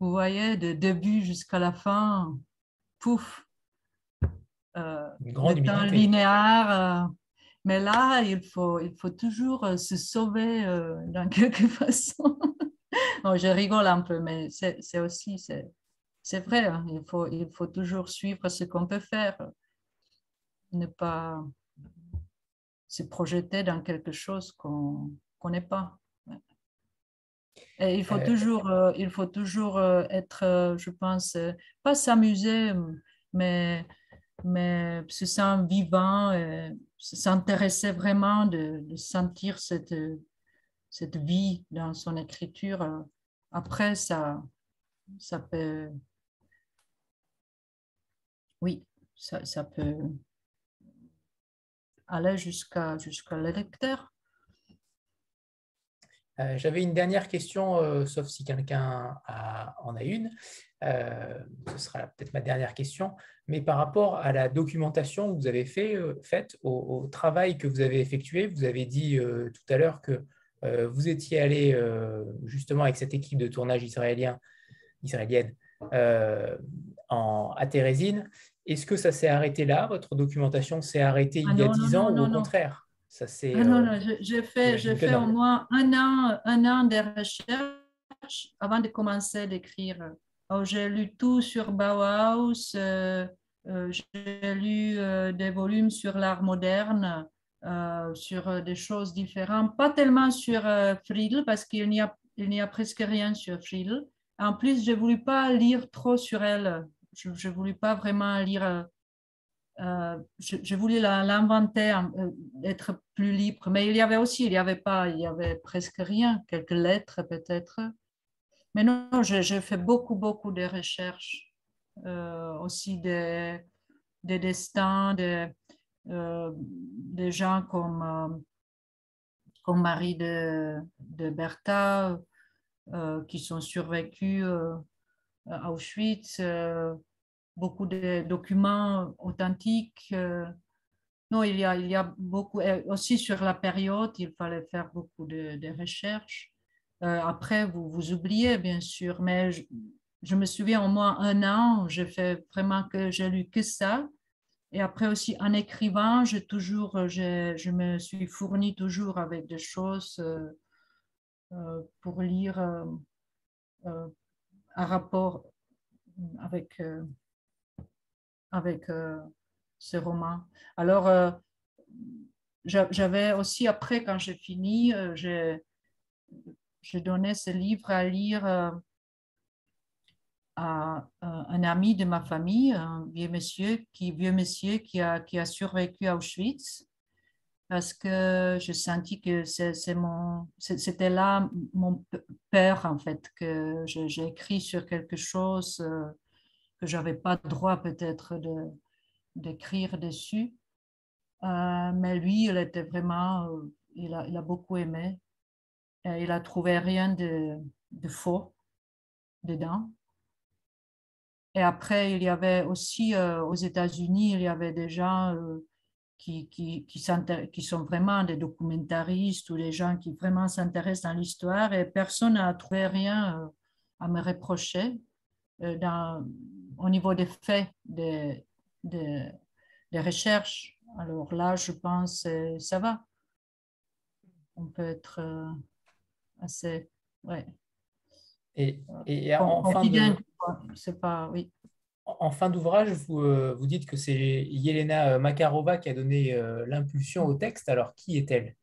vous voyez, de début jusqu'à la fin, pouf,
euh, Grande
linéaire. Euh, mais là, il faut, il faut toujours euh, se sauver dans quelque façon. je rigole un peu, mais c'est aussi, c'est vrai, hein, il, faut, il faut toujours suivre ce qu'on peut faire, ne pas se projeter dans quelque chose qu'on ne connaît pas. Et il faut euh, toujours, euh, il faut toujours euh, être, je pense, pas s'amuser, mais, mais se sentir vivant, s'intéresser vraiment, de, de, sentir cette, cette vie dans son écriture. Après, ça, ça peut oui, ça, peut aller jusqu'à l'électeur.
J'avais une dernière question, sauf si quelqu'un en a une. ce sera peut-être ma dernière question. Mais par rapport à la documentation que vous avez fait, faite, au, travail que vous avez effectué, vous avez dit tout à l'heure que vous étiez allé justement avec cette équipe de tournage israélien, israélienne en, à Thérésine. Est-ce que ça s'est arrêté là Votre documentation s'est arrêtée il y a ah dix ans ou au contraire?
Ça, ah non, non, j'ai fait, fait au moins un an, un an de recherche avant de commencer d'écrire. J'ai lu tout sur Bauhaus, euh, euh, j'ai lu euh, des volumes sur l'art moderne, sur des choses différentes, pas tellement sur Friedel, parce qu'il n'y a, il n'y a presque rien sur Friedel. En plus, je ne voulais pas lire trop sur elle je ne voulais pas vraiment lire, euh, euh, je, voulais l'inventer, euh, être plus libre. Mais il y avait aussi, il n'y avait pas, il y avait presque rien, quelques lettres peut-être. Mais non, j'ai fait beaucoup, beaucoup de recherches, aussi des, des destins, des, des gens comme, comme Marie de, de Bertha, qui sont survécus à Auschwitz, euh, beaucoup de documents authentiques. Euh. non, il y, a, il y a beaucoup, aussi sur la période, il fallait faire beaucoup de, recherches. Euh, après, vous, vous oubliez, bien sûr, mais je, me souviens au moins un an, j'ai fait vraiment que j'ai lu que ça. Et après aussi, en écrivant, j'ai toujours, je me suis fourni toujours avec des choses pour lire un rapport avec, euh, avec euh, ce roman. Alors, euh, j'avais aussi, après, quand j'ai fini, j'ai donné ce livre à lire à un ami de ma famille, un vieux monsieur qui, vieux monsieur qui, a, qui a survécu à Auschwitz parce que je sentis que c'était là mon peur, en fait, que j'ai écrit sur quelque chose euh, que je n'avais pas droit peut-être d'écrire dessus. Euh, mais lui, il était vraiment, euh, il, a, il, a, beaucoup aimé. Et il a trouvé rien de, de faux dedans. Et après, il y avait aussi aux États-Unis, il y avait des gens qui, qui, qui, sont vraiment des documentaristes ou des gens qui vraiment s'intéressent dans l'histoire et personne n'a trouvé rien euh, à me reprocher euh, dans, au niveau des faits, des, des, recherches. Alors là, je pense que ça va. On peut être euh, assez... Ouais.
Et, et en, fin de...
C'est pas... Oui
en fin d'ouvrage, vous, euh, vous, dites que c'est Yelena euh, Makarova qui a donné euh, l'impulsion au texte. Alors, qui est-elle?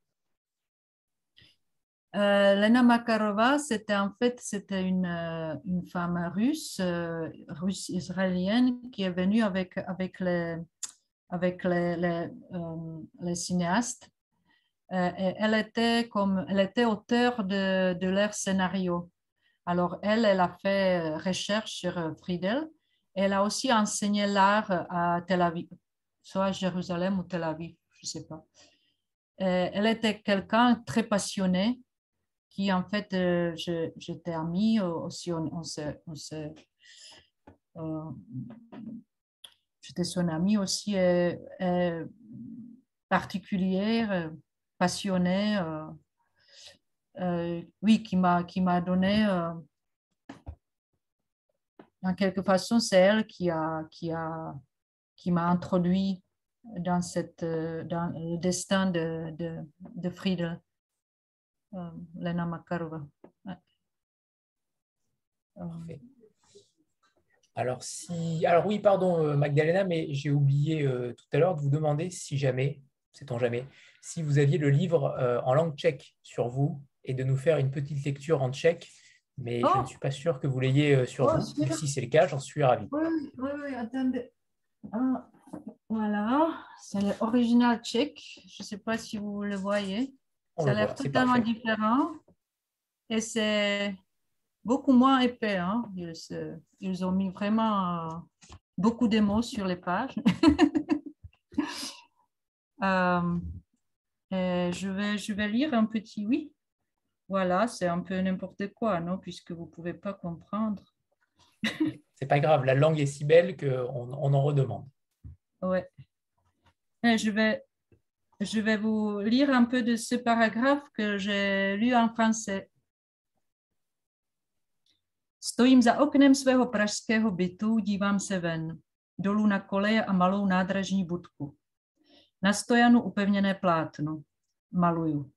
Lena Makarova, c'était en fait c'était une, femme russe, russe israélienne, qui est venue avec, avec les, cinéastes. Elle était comme elle était auteure de, de leur scénario. Alors elle, elle a fait recherche sur Friedel elle a aussi enseigné l'art à Tel Aviv, soit à Jérusalem ou Tel Aviv, je ne sais pas. Euh, elle était quelqu'un très passionné qui, en fait, euh, j'étais amie aussi, on, euh, j'étais son amie aussi, particulière, passionnée, oui, qui m'a donné en quelque façon, c'est elle qui a, qui a, qui m'a introduit dans, cette, dans le destin de, de, de euh, Lena Makarova.
Alors, si... Alors oui, pardon euh, Magdalena, mais j'ai oublié euh, tout à l'heure de vous demander si jamais, sait-on jamais, si vous aviez le livre en langue tchèque sur vous et de nous faire une petite lecture en tchèque mais je ne oh! suis pas sûr que vous l'ayez euh, sur oh, vous. si c'est le cas, j'en suis ravi.
Oui, oui, oui, attendez. Ah, voilà, c'est l'original tchèque. Je ne sais pas si vous le voyez. Ça a l'air totalement différent. Et c'est beaucoup moins épais. Hein. Ils, ont mis vraiment euh, beaucoup de mots sur les pages. Euh, je, vais, je vais lire un petit oui. voilà, c'est un peu n'importe quoi, non Puisque vous ne pouvez pas comprendre.
c'est pas grave, la langue est si belle qu'on on en redemande.
Ouais. Je vais, je vais vous lire un peu de ce paragraphe que j'ai lu en français. Stojím za oknem svého pražského bytu, dívám se ven, dolů na koleje a malou nádražní budku. Na stojanu upevněné plátno. Maluju.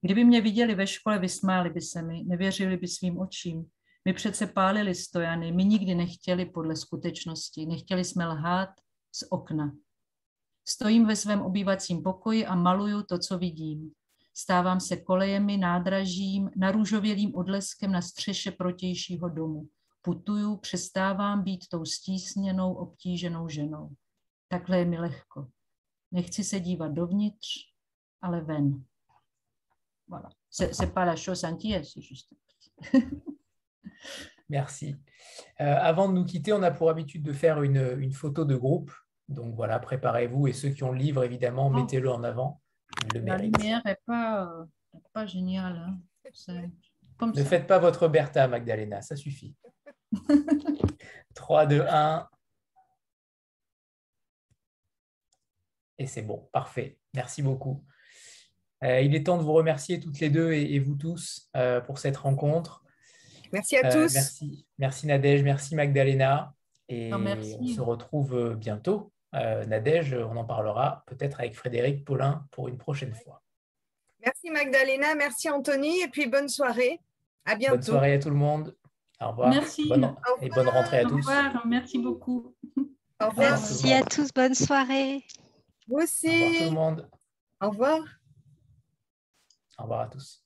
Kdyby mě viděli ve škole, vysmáli by se mi, nevěřili by svým očím. My přece pálili stojany, my nikdy nechtěli podle skutečnosti, nechtěli jsme lhát z okna. Stojím ve svém obývacím pokoji a maluju to, co vidím. Stávám se kolejemi, nádražím, narůžovělým odleskem na střeše protějšího domu. Putuju, přestávám být tou stísněnou, obtíženou ženou. Takhle je mi lehko. Nechci se dívat dovnitř, ale ven. Voilà. C'est pas la chose entière, c'est juste.
Merci. Euh, avant de nous quitter, on a pour habitude de faire une, une photo de groupe. Donc voilà, préparez-vous et ceux qui ont le livre, évidemment, oh. mettez-le en avant.
Le la lumière n'est pas, pas géniale. Hein.
Comme ne ça. faites pas votre Bertha, Magdalena, ça suffit. 3, 2, 1. Et c'est bon, parfait. Merci beaucoup. Euh, il est temps de vous remercier toutes les deux et, et vous tous euh, pour cette rencontre.
Merci à tous.
Merci, merci Nadège, merci Magdalena. Et on se retrouve bientôt. Euh, Nadège, on en parlera peut-être avec Frédéric Paulin pour une prochaine fois.
Merci Magdalena, merci Anthony, et puis bonne soirée. À bientôt.
Bonne soirée à tout le monde. Au revoir.
Merci.
Bonne, et bonne rentrée à tous. Au
revoir, merci beaucoup.
Au revoir.
Merci à tous, bonne soirée.
Vous aussi.
Au revoir tout le monde.
Au revoir.
Au revoir à tous.